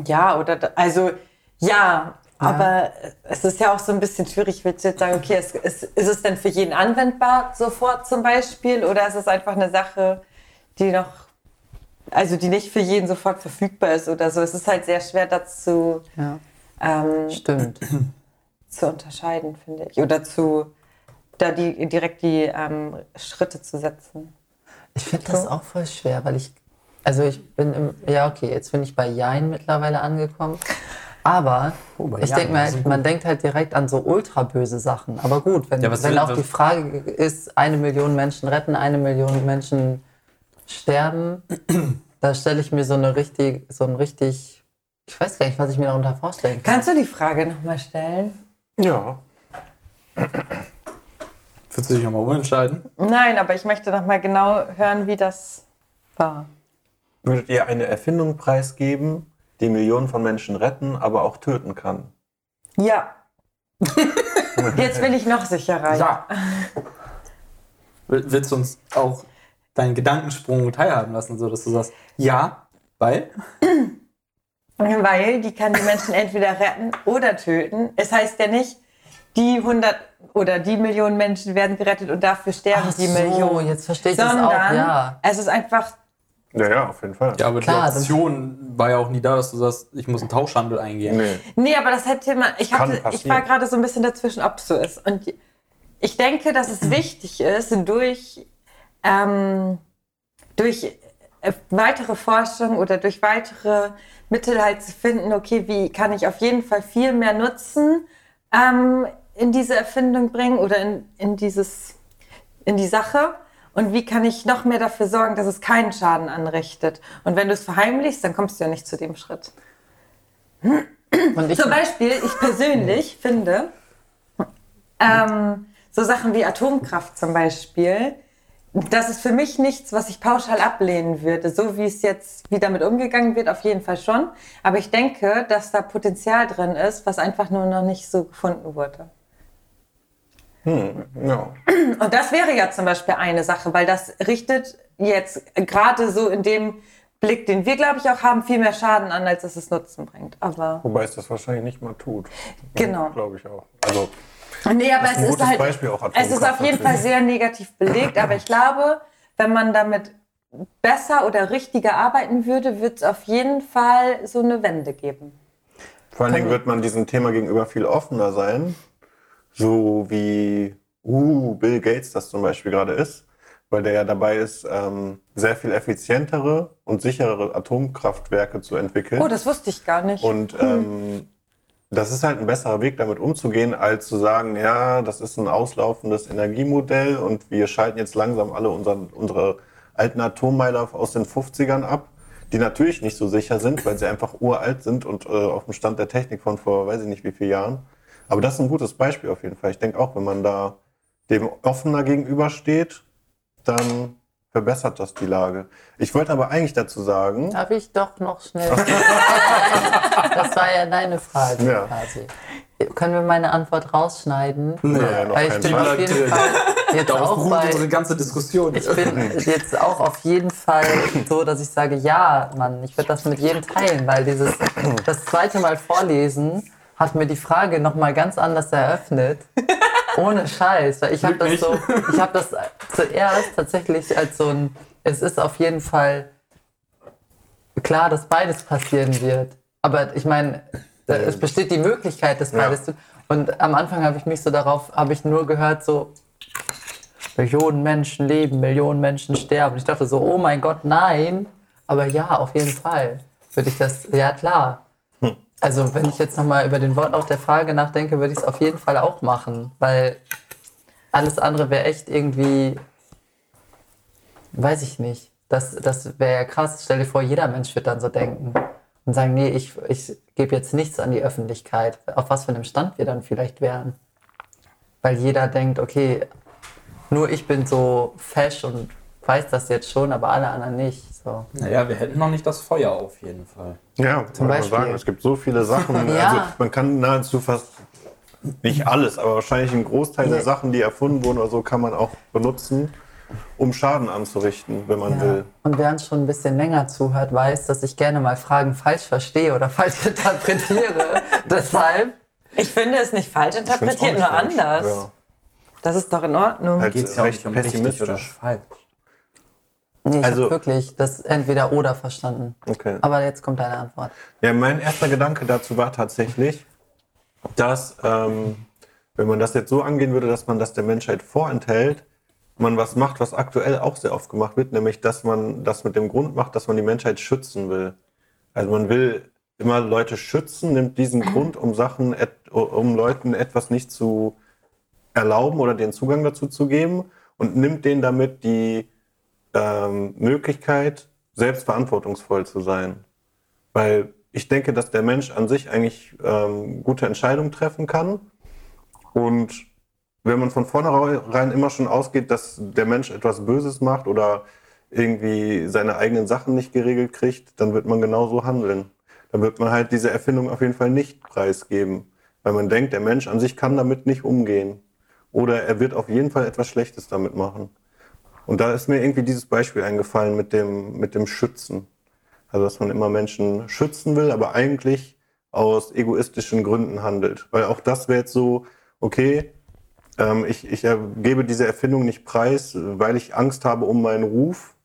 Ja, oder da, also ja, aber es ist ja auch so ein bisschen schwierig, willst du jetzt sagen, okay, es, es, ist es denn für jeden anwendbar sofort zum Beispiel oder ist es einfach eine Sache, die noch, also die nicht für jeden sofort verfügbar ist oder so. Es ist halt sehr schwer dazu
Ja.
ähm,
Stimmt.
zu unterscheiden, finde ich. Oder zu da die direkt die ähm, Schritte zu setzen.
Ich finde das auch voll schwer, weil ich, also ich bin im, ja okay, jetzt bin ich bei Jein mittlerweile angekommen. Aber
Oh,
ich denke mir,
das
halt, man denkt halt direkt an so ultra böse Sachen. Aber gut, wenn,
Ja,
wenn
will-
auch die Frage ist, eine Million Menschen retten, eine Million Menschen sterben, da stelle ich mir so eine richtig, so ein richtig, ich weiß gar nicht, was ich mir darunter vorstellen kann.
Kannst du die Frage nochmal stellen?
Ja.
Willst du dich nochmal umentscheiden?
Nein, aber ich möchte nochmal genau hören, wie das war.
Würdet ihr eine Erfindung preisgeben, die Millionen von Menschen retten, aber auch töten kann?
Ja. Jetzt bin ich noch sicherer.
Ja. Will- Willst du uns auch deinen Gedankensprung teilhaben lassen, so dass du sagst, ja, weil?
Weil die kann die Menschen entweder retten oder töten. Es heißt ja nicht, die 100 oder die Millionen Menschen werden gerettet und dafür sterben
Ach
die
so,
Millionen.
jetzt verstehe ich das
Sondern
auch, ja.
es ist einfach,
Ja, ja, auf jeden Fall.
Ja, aber
Klar,
die Option war ja auch nie da, dass du sagst, ich muss einen Tauschhandel eingehen.
Nee.
nee, aber das hätte man, ich, hatte, ich war gerade so ein bisschen dazwischen, ob es so ist. Und ich denke, dass es wichtig ist, durch, ähm, durch äh, weitere Forschung oder durch weitere Mittel halt zu finden, okay, wie kann ich auf jeden Fall viel mehr Nutzen ähm, in diese Erfindung bringen oder in, in, dieses, in die Sache und wie kann ich noch mehr dafür sorgen, dass es keinen Schaden anrichtet. Und wenn du es verheimlichst, dann kommst du ja nicht zu dem Schritt.
Und ich,
Zum Beispiel, ich persönlich finde, ähm, so Sachen wie Atomkraft zum Beispiel, das ist für mich nichts, was ich pauschal ablehnen würde. So wie es jetzt, wie damit umgegangen wird, auf jeden Fall schon. Aber ich denke, dass da Potenzial drin ist, was einfach nur noch nicht so gefunden wurde.
Ja.
Und das wäre ja zum Beispiel eine Sache, weil das richtet jetzt gerade so in dem Blick, den wir, glaube ich, auch haben, viel mehr Schaden an, als dass es Nutzen bringt. Aber
Wobei es das wahrscheinlich nicht mal tut.
Genau.
Glaube ich auch. Also,
Nee, aber es ist halt.
Beispiel auch,
es ist auf jeden Fall sehr negativ belegt, aber ich glaube, wenn man damit besser oder richtiger arbeiten würde, wird es auf jeden Fall so eine Wende geben.
vor allen Dingen wird man diesem Thema gegenüber viel offener sein. So wie uh, Bill Gates das zum Beispiel gerade ist. Weil der ja dabei ist, ähm, sehr viel effizientere und sicherere Atomkraftwerke zu entwickeln.
Oh, das wusste ich gar nicht.
Und ähm, das ist halt ein besserer Weg, damit umzugehen, als zu sagen, ja, das ist ein auslaufendes Energiemodell und wir schalten jetzt langsam alle unseren, unsere alten Atommeiler aus den 50ern ab, die natürlich nicht so sicher sind, weil sie einfach uralt sind und äh, auf dem Stand der Technik von vor weiß ich nicht wie vielen Jahren. Aber das ist ein gutes Beispiel auf jeden Fall. Ich denke auch, wenn man da dem offener gegenübersteht, dann verbessert das die Lage. Ich wollte aber eigentlich dazu sagen,
Darf ich doch noch schnell. das war ja deine Frage
Ja.
quasi. Können wir meine Antwort rausschneiden?
Nee, noch
Weil ich bin
Fall.
auf jeden Fall jetzt
Darauf
auch bei.
unsere ganze Diskussion.
Ich bin jetzt auch auf jeden Fall so, dass ich sage, ja, Mann, ich würde das mit jedem teilen, weil dieses das zweite Mal vorlesen hat mir die Frage noch mal ganz anders eröffnet. Ohne Scheiß, weil ich habe das so, ich habe das zuerst tatsächlich als so ein, es ist auf jeden Fall klar, dass beides passieren wird. Aber ich meine, es besteht die Möglichkeit, dass
Ja.
beides. zu- Und am Anfang habe ich mich so darauf, habe ich nur gehört so, Millionen Menschen leben, Millionen Menschen sterben. Ich dachte so, oh mein Gott, nein. Aber ja, auf jeden Fall würde ich das, ja klar. Also wenn ich jetzt nochmal über den Wortlaut der Frage nachdenke, würde ich es auf jeden Fall auch machen. Weil alles andere wäre echt irgendwie, weiß ich nicht. Das, das wäre ja krass. Stell dir vor, jeder Mensch wird dann so denken. Und sagen, nee, ich, ich gebe jetzt nichts an die Öffentlichkeit. Auf was für einem Stand wir dann vielleicht wären. Weil jeder denkt, okay, nur ich bin so fesch und weiß das jetzt schon, aber alle anderen nicht. So.
Naja, wir hätten noch nicht das Feuer auf jeden Fall.
Ja,
Zum Beispiel.
sagen, es gibt so viele Sachen.
Ja.
Also man kann nahezu fast nicht alles, aber wahrscheinlich einen Großteil der
Nee.
Sachen, die erfunden wurden oder so, kann man auch benutzen, um Schaden anzurichten, wenn man
Ja.
will.
Und wer uns schon ein bisschen länger zuhört, weiß, dass ich gerne mal Fragen falsch verstehe oder falsch interpretiere. Deshalb,
Ich finde es nicht falsch interpretiert,
nicht
nur
falsch.
anders.
Ja.
Das ist doch in Ordnung.
Halt
Geht's ja auch nicht um richtig oder falsch.
Nee, ich
Also-
habe wirklich das entweder oder verstanden.
Okay.
Aber jetzt kommt deine Antwort.
Ja, mein erster Gedanke dazu war tatsächlich, dass, ähm, wenn man das jetzt so angehen würde, dass man das der Menschheit vorenthält, man was macht, was aktuell auch sehr oft gemacht wird, nämlich dass man das mit dem Grund macht, dass man die Menschheit schützen will. Also man will immer Leute schützen, nimmt diesen Grund, um Sachen, um Leuten etwas nicht zu erlauben oder den Zugang dazu zu geben und nimmt denen damit die ähm, Möglichkeit, selbst verantwortungsvoll zu sein. Weil ich denke, dass der Mensch an sich eigentlich ähm, gute Entscheidungen treffen kann. Und wenn man von vornherein immer schon ausgeht, dass der Mensch etwas Böses macht oder irgendwie seine eigenen Sachen nicht geregelt kriegt, dann wird man genauso handeln. Dann wird man halt diese Erfindung auf jeden Fall nicht preisgeben. Weil man denkt, der Mensch an sich kann damit nicht umgehen. Oder er wird auf jeden Fall etwas Schlechtes damit machen. Und da ist mir irgendwie dieses Beispiel eingefallen mit dem, mit dem Schützen. Also, dass man immer Menschen schützen will, aber eigentlich aus egoistischen Gründen handelt. Weil auch das wäre jetzt so, okay, ähm, ich, ich gebe diese Erfindung nicht preis, weil ich Angst habe um meinen Ruf,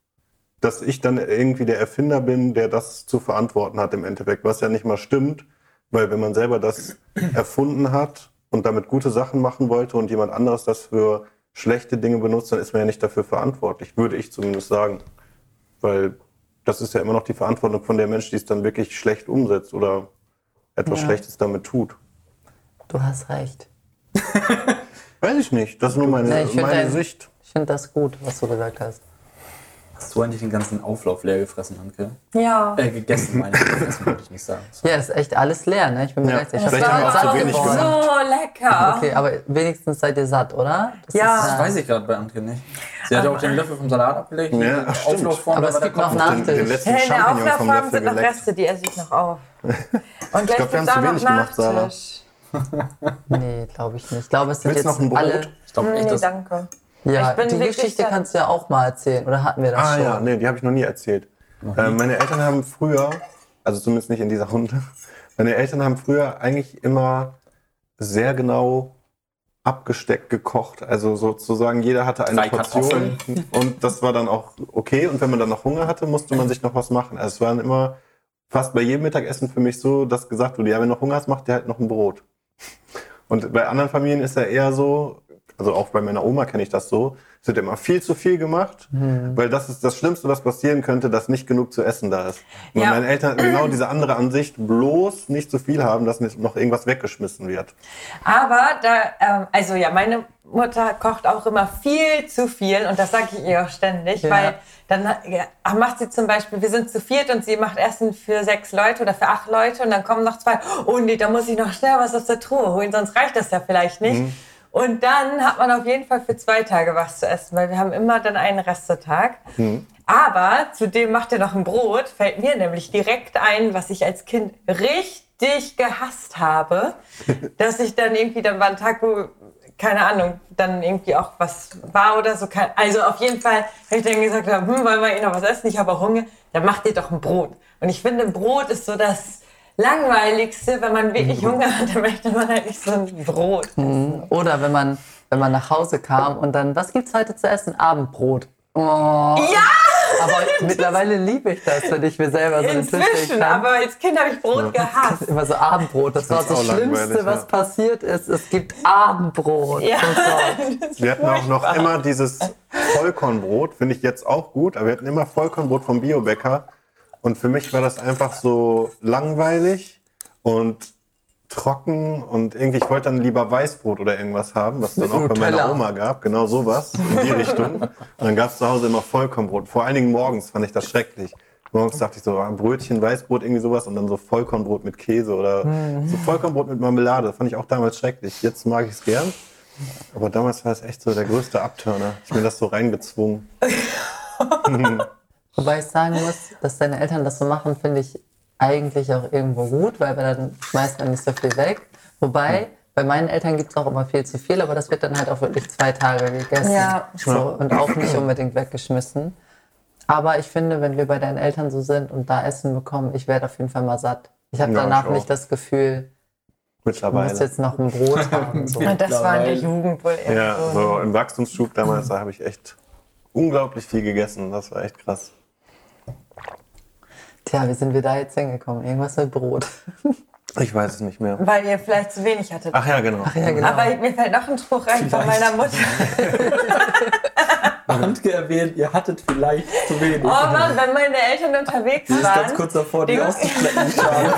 dass ich dann irgendwie der Erfinder bin, der das zu verantworten hat im Endeffekt, was ja nicht mal stimmt, weil wenn man selber das erfunden hat und damit gute Sachen machen wollte und jemand anderes das für schlechte Dinge benutzt, dann ist man ja nicht dafür verantwortlich, würde ich zumindest sagen. Weil das ist ja immer noch die Verantwortung von der Mensch, die es dann wirklich schlecht umsetzt oder etwas
Ja.
Schlechtes damit tut.
Du hast recht.
Weiß ich nicht. Das ist nur meine,
find
meine
dein-
Sicht.
Ich finde das gut, was du gesagt hast.
Hast du eigentlich den ganzen Auflauf leer gefressen, Hanke?
Ja.
Äh, gegessen, meine ich. Gefressen wollte ich nicht sagen.
Ja, ist echt alles leer, ne? Ich bin
Ja.
begeistert. Ich
Vielleicht
hab
haben wir auch zu wenig
geworden.
So lecker.
Okay, aber wenigstens seid ihr satt, oder? Das
Ja.
ist,
Das weiß ich gerade bei Anke nicht. Sie hat ja auch den Löffel vom Salat abgelegt.
Ja,
den
stimmt.
Auflauf vorne,
Aber es gibt noch
Kopf.
nach-
Den, den
Nachtisch.
letzten
Hey, in der Auflaufform
Löffel
sind noch. Reste, die esse ich noch auf. Und gleich
glaub, wir haben zu wenig gemacht, Sarah.
Nachtisch.
Nee, glaube ich nicht. Ich glaube, es sind
Willst
jetzt
noch ein Brot?
alle.
Ich glaube echt,
Nee,
dass
danke.
Ja,
Ich bin
die Geschichte kannst du ja auch mal erzählen. Oder hatten wir das
Ah
schon?
ja, nee, die habe ich noch nie erzählt. Äh, meine Eltern haben früher, also zumindest nicht in dieser Runde, meine Eltern haben früher eigentlich immer sehr genau abgesteckt gekocht. Also sozusagen jeder hatte eine
Drei
Portion und das war dann auch okay. Und wenn man dann noch Hunger hatte, musste man sich noch was machen. Also es waren immer fast bei jedem Mittagessen für mich so, dass gesagt wurde, ja, wenn du noch Hunger hast, mach dir halt noch ein Brot. Und bei anderen Familien ist ja eher so, Also auch bei meiner Oma kenne ich das so. Es wird immer viel zu viel gemacht, weil das ist das Schlimmste, was passieren könnte, dass nicht genug zu essen da ist. Und
Ja.
meine Eltern hatten genau diese andere Ansicht, bloß nicht zu viel haben, dass nicht noch irgendwas weggeschmissen wird.
Aber da, ähm, also ja, meine Mutter kocht auch immer viel zu viel und das sage ich ihr auch ständig,
Ja.
weil dann ja, macht sie zum Beispiel, wir sind zu viert und sie macht Essen für sechs Leute oder für acht Leute und dann kommen noch zwei, oh nee, da muss ich noch schnell was aus der Truhe holen, sonst reicht das ja vielleicht nicht. Und dann hat man auf jeden Fall für zwei Tage was zu essen, weil wir haben immer dann einen Restetag. Aber zudem macht er noch ein Brot, fällt mir nämlich direkt ein, was ich als Kind richtig gehasst habe, dass ich dann irgendwie, dann war ein Tag, wo, keine Ahnung, dann irgendwie auch was war oder so. Also auf jeden Fall habe ich dann gesagt, hm, wollen wir eh noch was essen? Ich habe auch Hunger. Dann macht ihr doch ein Brot. Und ich finde, ein Brot ist so das langweiligste, wenn man wirklich Hunger hat, dann möchte man halt nicht so ein Brot.
Oder wenn man, wenn man nach Hause kam und dann, was gibt's heute zu essen? Abendbrot. Oh.
Ja!
Aber mittlerweile liebe ich das, wenn ich mir selber so Tisch legen
Inzwischen,
kann.
aber als Kind habe ich Brot gehasst.
Immer so Abendbrot. Das war
Das
das
ist auch
Schlimmste,
langweilig,
was
ja.
passiert ist. Es gibt Abendbrot.
Ja.
Oh.
Wir hatten auch noch immer dieses Vollkornbrot, finde ich jetzt auch gut, aber wir hatten immer Vollkornbrot vom Biobäcker. Und für mich war das einfach so langweilig und trocken und irgendwie, ich wollte dann lieber Weißbrot oder irgendwas haben, was dann auch bei meiner. Oma gab, genau sowas, in die Richtung. Und dann gab es zu Hause immer Vollkornbrot. Vor allen Dingen morgens fand ich das schrecklich. Morgens dachte ich so, ah, Brötchen, Weißbrot, irgendwie sowas und dann so Vollkornbrot mit Käse oder so Vollkornbrot mit Marmelade. Das fand ich auch damals schrecklich. Jetzt mag ich es gern. Aber damals war es echt so der größte Abturner. Ich bin das so reingezwungen.
Wobei ich sagen muss, dass deine Eltern das so machen, finde ich eigentlich auch irgendwo gut, weil wir dann schmeißt man nicht so viel weg. Wobei, bei meinen Eltern gibt es auch immer viel zu viel, aber das wird dann halt auch wirklich zwei Tage gegessen.
Ja.
So, und auch nicht unbedingt weggeschmissen. Aber ich finde, wenn wir bei deinen Eltern so sind und da Essen bekommen, ich werde auf jeden Fall mal satt. Ich habe
Ja,
danach
ich
nicht das Gefühl, ich muss
Mittlerweile.
jetzt noch ein Brot haben. So.
Und das war in der
Mittlerweile.
Jugend wohl eher
Ja,
so.
so im Wachstumsschub damals, da habe ich echt unglaublich viel gegessen. Das war echt krass.
Tja, wie sind wir da jetzt hingekommen? Irgendwas mit Brot.
Ich weiß es nicht mehr.
Weil ihr vielleicht zu wenig hattet.
Ach ja, genau.
Ja, genau.
Aber mir fällt noch ein Spruch rein von meiner Mutter.
Handke erwähnt, ihr hattet vielleicht zu wenig.
Oh Mann, wenn meine Eltern unterwegs
Sie ist ganz
waren,
kurz davor, die
Die-
Schale.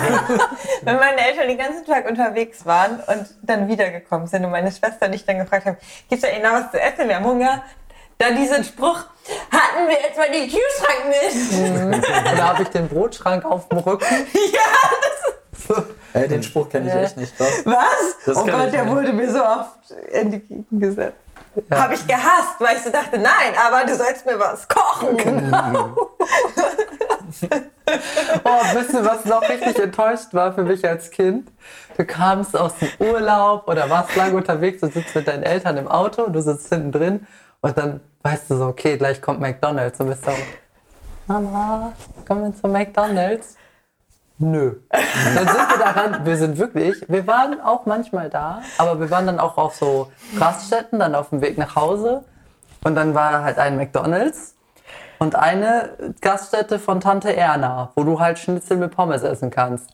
wenn meine Eltern den ganzen Tag unterwegs waren und dann wiedergekommen sind und meine Schwester und ich dann gefragt haben, gibt's da Ihnen noch was zu essen? Wir haben Hunger. Da diesen Spruch, hatten wir etwa den Kühlschrank mit?
Oder habe ich den Brotschrank auf dem Rücken?
Äh, den Spruch kenne ich echt nicht. Was?
Was?
Das
oh Gott, der
nicht.
wurde mir so oft in die Kieken gesetzt. Habe ich gehasst, weil ich so dachte, nein, aber du sollst mir was kochen.
Oh, wisst ihr, was noch richtig enttäuscht war für mich als Kind? Du kamst aus dem Urlaub oder warst lange unterwegs und sitzt mit deinen Eltern im Auto, du sitzt hinten drin und dann weißt du so, okay, gleich kommt McDonalds und bist so, Mama, kommen wir zu McDonalds? Nö. Dann sind wir daran, wir sind wirklich, wir waren auch manchmal da, aber wir waren dann auch auf so Raststätten, dann auf dem Weg nach Hause und dann war halt ein McDonalds und eine Gaststätte von Tante Erna, wo du halt Schnitzel mit Pommes essen kannst.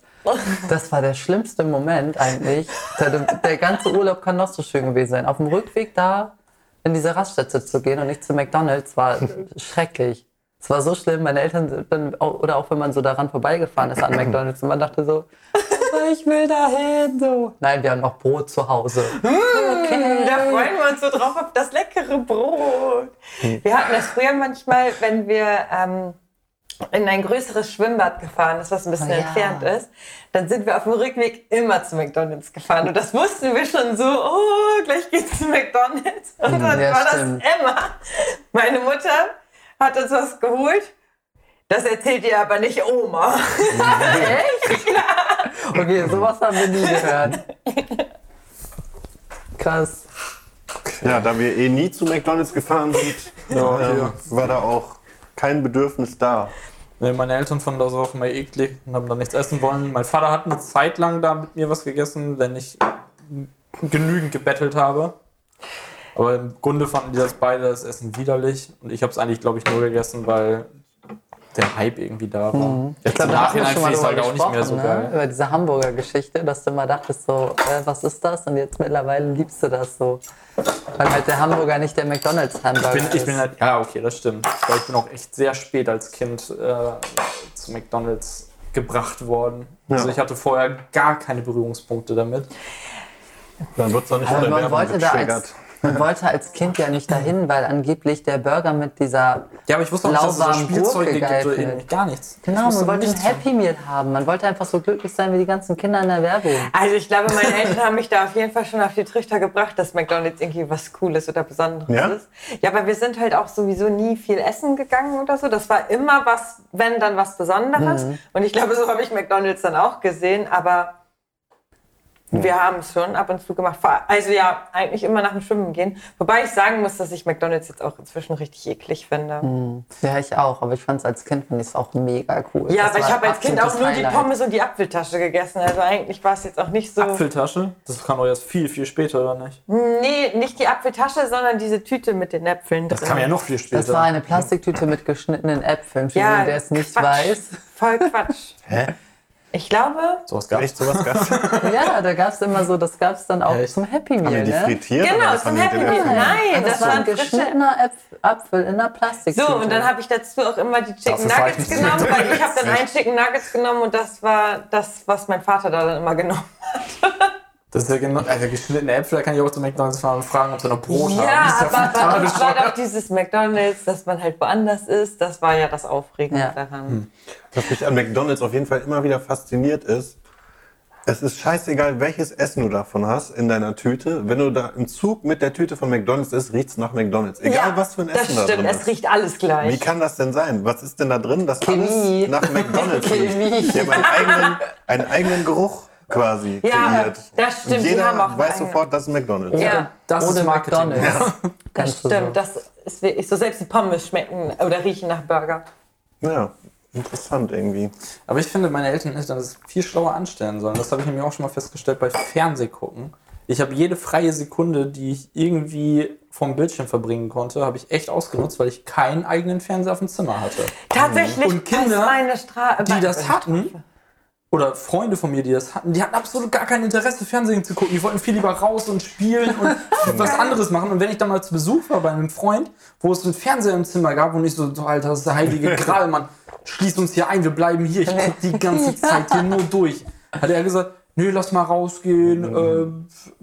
Das war der schlimmste Moment eigentlich. Der, der ganze Urlaub kann noch so schön gewesen sein. Auf dem Rückweg da in diese Raststätte zu gehen und nicht zu McDonalds war schrecklich. Es war so schlimm, meine Eltern sind dann, oder auch wenn man so daran vorbeigefahren ist an McDonalds und man dachte so, ich will dahin, so. Nein, wir haben noch Brot zu Hause.
Okay, da freuen wir uns so drauf auf das leckere Brot. Wir hatten das früher manchmal, wenn wir ähm, in ein größeres Schwimmbad gefahren ist, was ein bisschen
ja.
entfernt ist, dann sind wir auf dem Rückweg immer zu McDonalds gefahren. Und das wussten wir schon so, oh, gleich geht's zu McDonalds. Und dann
Ja,
war
stimmt.
das immer. Meine Mutter hat uns was geholt. Das erzählt ihr aber nicht Oma.
Okay, sowas haben wir nie gehört. Krass.
Ja, da wir eh nie zu McDonalds gefahren sind, ähm, war da auch kein Bedürfnis da.
Meine Eltern fanden das auch immer eklig und haben da nichts essen wollen. Mein Vater hat eine Zeit lang da mit mir was gegessen, wenn ich genügend gebettelt habe. Aber im Grunde fanden die das beide das Essen widerlich. Und ich habe es eigentlich, glaube ich, nur gegessen, weil der Hype irgendwie da war. Jetzt
Ich glaube,
im
da haben wir
Nachhinein
schon mal
finde ich es
drüber
halt auch nicht mehr so
gesprochen, ne?
geil.
Über diese Hamburger Geschichte, dass du immer dachtest so, äh, was ist das? Und jetzt mittlerweile liebst du das so. Weil halt der Hamburger nicht der McDonalds-Hamburger
bin, ich
ist.
bin halt, ja, okay, das stimmt. Weil ich bin auch echt sehr spät als Kind äh, zu McDonalds gebracht worden. Also
Ja.
ich hatte vorher gar keine Berührungspunkte damit.
Dann wird es doch nicht der
man
Werbung
wollte, da
getriggert.
als, man wollte als Kind ja nicht dahin, weil angeblich der Burger mit dieser
Ja, aber ich wusste auch nicht, dass es
lauwarmen
Spielzeuge gibt oder irgendwie gar nichts. Ich
Genau, man wollte ein. Happy Meal haben. Man wollte einfach so glücklich sein wie die ganzen Kinder in der Werbung.
Also ich glaube, meine Eltern haben mich da auf jeden Fall schon auf die Trichter gebracht, dass McDonalds irgendwie was Cooles oder Besonderes
Ja?
ist. Ja, aber wir sind halt auch sowieso nie viel essen gegangen oder so. Das war immer was, wenn dann was Besonderes. Und ich glaube, so habe ich McDonalds dann auch gesehen. Aber wir haben es schon ab und zu gemacht. Also ja, eigentlich immer nach dem Schwimmen gehen. Wobei ich sagen muss, dass ich McDonalds jetzt auch inzwischen richtig eklig finde.
Ja, ich auch. Aber ich fand es als Kind fand auch mega cool.
Ja,
Das
aber ich habe als Kind auch nur die
Highlight.
Pommes und die Apfeltasche gegessen. Also eigentlich war es jetzt auch nicht so.
Apfeltasche? Das kam doch erst viel, viel später, oder nicht?
Nee, nicht die Apfeltasche, sondern diese Tüte mit den Äpfeln.
Das
drin.
kam ja noch viel später.
Das war eine Plastiktüte mit geschnittenen Äpfeln. Für
Ja,
den, der es nicht
Quatsch.
weiß.
Voll Quatsch.
Hä?
Ich glaube,
so was gab's.
Echt sowas gab's?
Ja, da gab es immer so, das gab es dann auch
Echt?
zum Happy
Haben
Meal,
die
ne?
frittiert?
Genau,
oder was
zum
haben die mit
Happy Meal. Nein,
Das,
das
war ein
waren frische.
geschnittener Apfel in einer Plastiktüte.
So, und dann habe ich dazu auch immer die Chicken Nuggets genommen, weil ich habe dann einen Chicken Nuggets genommen und das war das, was mein Vater da dann immer genommen hat.
Das ist ja genau, also geschnittene Äpfel, da kann ich auch zu McDonalds fahren und fragen, ob sie noch Brot haben.
Ja,
Das ist
aber, aber das war doch dieses McDonalds, dass man halt woanders ist. Das war ja das Aufregende
Ja.
daran.
Was mich an McDonalds auf jeden Fall immer wieder fasziniert ist, es ist scheißegal, welches Essen du davon hast in deiner Tüte. Wenn du da im Zug mit der Tüte von McDonalds ist, riecht's nach McDonalds. Egal, was für ein
das
Essen da
stimmt,
drin
es
ist.
riecht alles gleich.
Wie kann das denn sein? Was ist denn da drin, dass
Chemie.
alles nach McDonalds riecht?
Chemie.
Die haben einen eigenen, einen eigenen Geruch quasi
Ja,
kreiert.
das stimmt, die
jeder
haben auch
weiß sofort, das ist McDonalds.
Ja.
Das ist
Ohne
Marketing.
McDonalds. Du so.
Stimmt, das ist wirklich so. Selbst die Pommes schmecken oder riechen nach Burger.
Ja, interessant irgendwie.
Aber ich finde, meine Eltern hätten das viel schlauer anstellen sollen. Das habe ich nämlich auch schon mal festgestellt bei Fernsehgucken. Ich habe jede freie Sekunde, die ich irgendwie vom Bildschirm verbringen konnte, habe ich echt ausgenutzt, weil ich keinen eigenen Fernseher auf dem Zimmer hatte.
Tatsächlich,
Und Kinder,
das ist
Die das hatten, oder Freunde von mir, die das hatten, die hatten absolut gar kein Interesse, Fernsehen zu gucken. Die wollten viel lieber raus und spielen und was anderes machen. Und wenn ich dann mal zu Besuch war bei einem Freund, wo es einen Fernseher im Zimmer gab und ich so, Alter, das ist der heilige Gral, Mann, schließ uns hier ein, wir bleiben hier, ich guck die ganze Zeit hier nur durch. Hat er gesagt, nö, lass mal rausgehen, äh,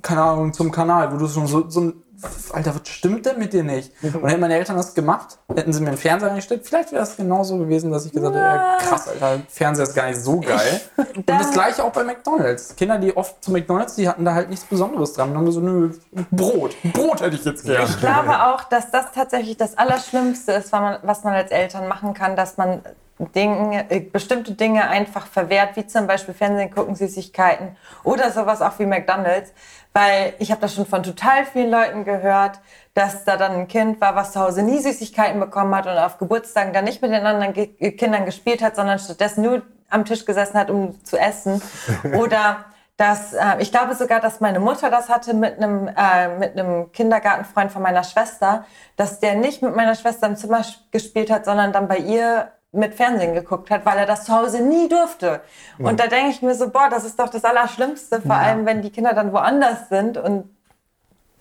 keine Ahnung, zum Kanal, wo du schon so, so ein Alter, was stimmt denn mit dir nicht? Und hätten meine Eltern das gemacht, hätten sie mir einen Fernseher eingestellt, vielleicht wäre das genauso gewesen, dass ich gesagt hätte, ja, krass, Alter, Fernseher ist gar nicht so geil. Und das gleiche auch bei McDonalds. Kinder, die oft zu McDonalds, die hatten da halt nichts Besonderes dran. Dann haben so, nö, Brot. Brot hätte ich jetzt gerne.
Ich glaube auch, dass das tatsächlich das Allerschlimmste ist, was man, was man als Eltern machen kann, dass man Dinge, äh, bestimmte Dinge einfach verwehrt, wie zum Beispiel Fernsehen gucken, Süßigkeiten oder sowas auch wie McDonalds. Weil ich habe das schon von total vielen Leuten gehört, dass da dann ein Kind war, was zu Hause nie Süßigkeiten bekommen hat und auf Geburtstagen dann nicht mit den anderen Ge Kindern gespielt hat, sondern stattdessen nur am Tisch gesessen hat, um zu essen. Oder dass, äh, ich glaube sogar, dass meine Mutter das hatte mit einem, äh, mit einem Kindergartenfreund von meiner Schwester, dass der nicht mit meiner Schwester im Zimmer gespielt hat, sondern dann bei ihr mit Fernsehen geguckt hat, weil er das zu Hause nie durfte. Und da denke ich mir so, boah, das ist doch das Allerschlimmste, vor allem wenn die Kinder dann woanders sind und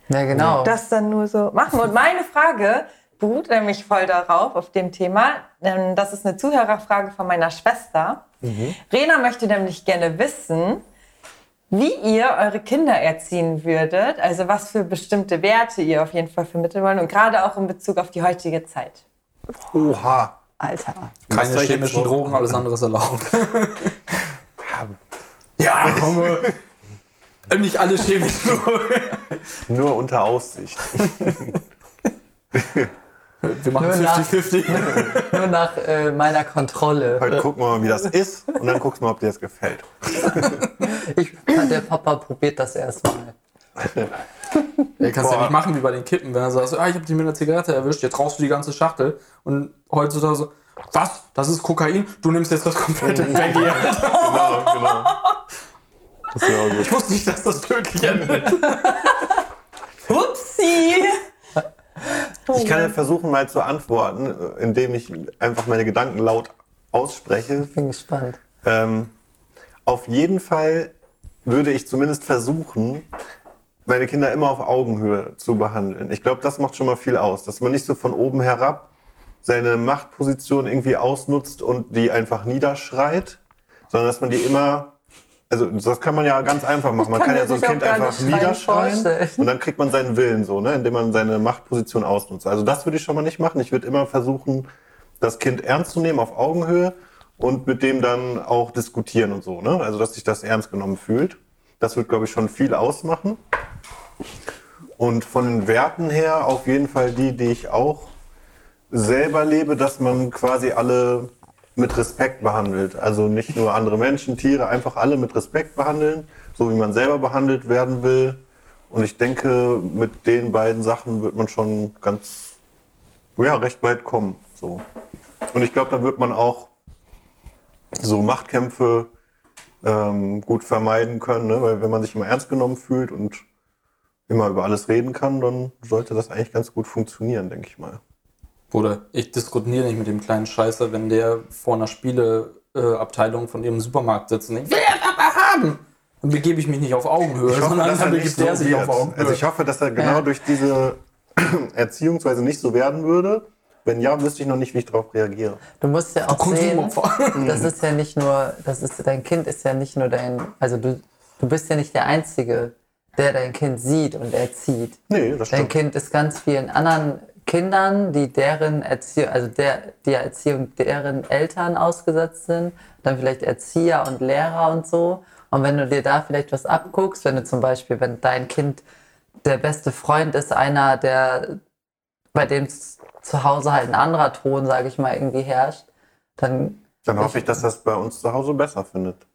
Ja, genau.
das dann nur so machen. Und meine Frage beruht nämlich voll darauf, auf dem Thema. Ähm, Das ist eine Zuhörerfrage von meiner Schwester. Rena möchte nämlich gerne wissen, wie ihr eure Kinder erziehen würdet, also was für bestimmte Werte ihr auf jeden Fall vermitteln wollt und gerade auch in Bezug auf die heutige Zeit.
Oha.
Alter.
Keine chemischen Drogen, alles andere ist erlaubt. ja, komm. äh, Nicht alle chemischen Drogen.
Nur unter Aussicht.
Wir machen
Nur nach-
50-50.
Nur nach äh, meiner Kontrolle.
Heute gucken wir mal, wie das ist und dann guckst du mal, ob dir das gefällt.
Ich, der Papa probiert das erstmal.
Ja, kannst ja
Boah.
nicht machen wie bei den Kippen, wenn er sagt, ah, ich habe dich mit einer Zigarette erwischt, jetzt rauchst du die ganze Schachtel. Und heutzutage so, was? Das ist Kokain? Du nimmst jetzt das komplette Baggy.
Genau, genau. Das ist ja auch gut.
Ich wusste nicht, dass das tödlich endet.
Upsi!
Ich kann ja versuchen, mal zu antworten, indem ich einfach meine Gedanken laut ausspreche.
Bin gespannt.
Ähm, auf jeden Fall würde ich zumindest versuchen, meine Kinder immer auf Augenhöhe zu behandeln. Ich glaube, das macht schon mal viel aus, dass man nicht so von oben herab seine Machtposition irgendwie ausnutzt und die einfach niederschreit, sondern dass man die immer, also das kann man ja ganz einfach machen. Man
kann
kann, ja so ein Kind einfach niederschreien
vorstellen.
und dann kriegt man seinen Willen so, ne, indem man seine Machtposition ausnutzt. Also das würde ich schon mal nicht machen. Ich würde immer versuchen, das Kind ernst zu nehmen auf Augenhöhe und mit dem dann auch diskutieren und so, ne? Also dass sich das ernst genommen fühlt. Das wird, glaube ich, schon viel ausmachen. Und von den Werten her auf jeden Fall die, die ich auch selber lebe, dass man quasi alle mit Respekt behandelt. Also nicht nur andere Menschen, Tiere, einfach alle mit Respekt behandeln, so wie man selber behandelt werden will. Und ich denke, mit den beiden Sachen wird man schon ganz, ja, recht weit kommen. So. Und ich glaube, da wird man auch so Machtkämpfe ähm, gut vermeiden können, ne? weil wenn man sich immer ernst genommen fühlt und immer über alles reden kann, dann sollte das eigentlich ganz gut funktionieren, denke ich mal.
Bruder, ich diskutiere nicht mit dem kleinen Scheißer, wenn der vor einer Spieleabteilung von ihrem Supermarkt sitzt und denkt, will er aber haben! Dann begebe ich mich nicht auf Augenhöhe, sondern
dass er
dann begibt der
so
sich auf
wird.
Augenhöhe.
Also ich hoffe, dass er genau
Ja.
durch diese Erziehungsweise nicht so werden würde. Wenn ja, wüsste ich noch nicht, wie ich darauf reagiere.
Du musst ja auch sehen, das ist ja nicht nur, das ist, dein Kind ist ja nicht nur dein, also du, du bist ja nicht der Einzige, der dein Kind sieht und erzieht.
Nee, das
Dein
stimmt.
Kind ist ganz vielen anderen Kindern, die deren Erziehung, also der, die Erziehung deren Eltern ausgesetzt sind, dann vielleicht Erzieher und Lehrer und so. Und wenn du dir da vielleicht was abguckst, wenn du zum Beispiel, wenn dein Kind der beste Freund ist, einer, der bei dem zu Hause halt ein anderer Ton, sage ich mal, irgendwie herrscht, dann
Dann hoffe ich, dass das bei uns zu Hause besser findet.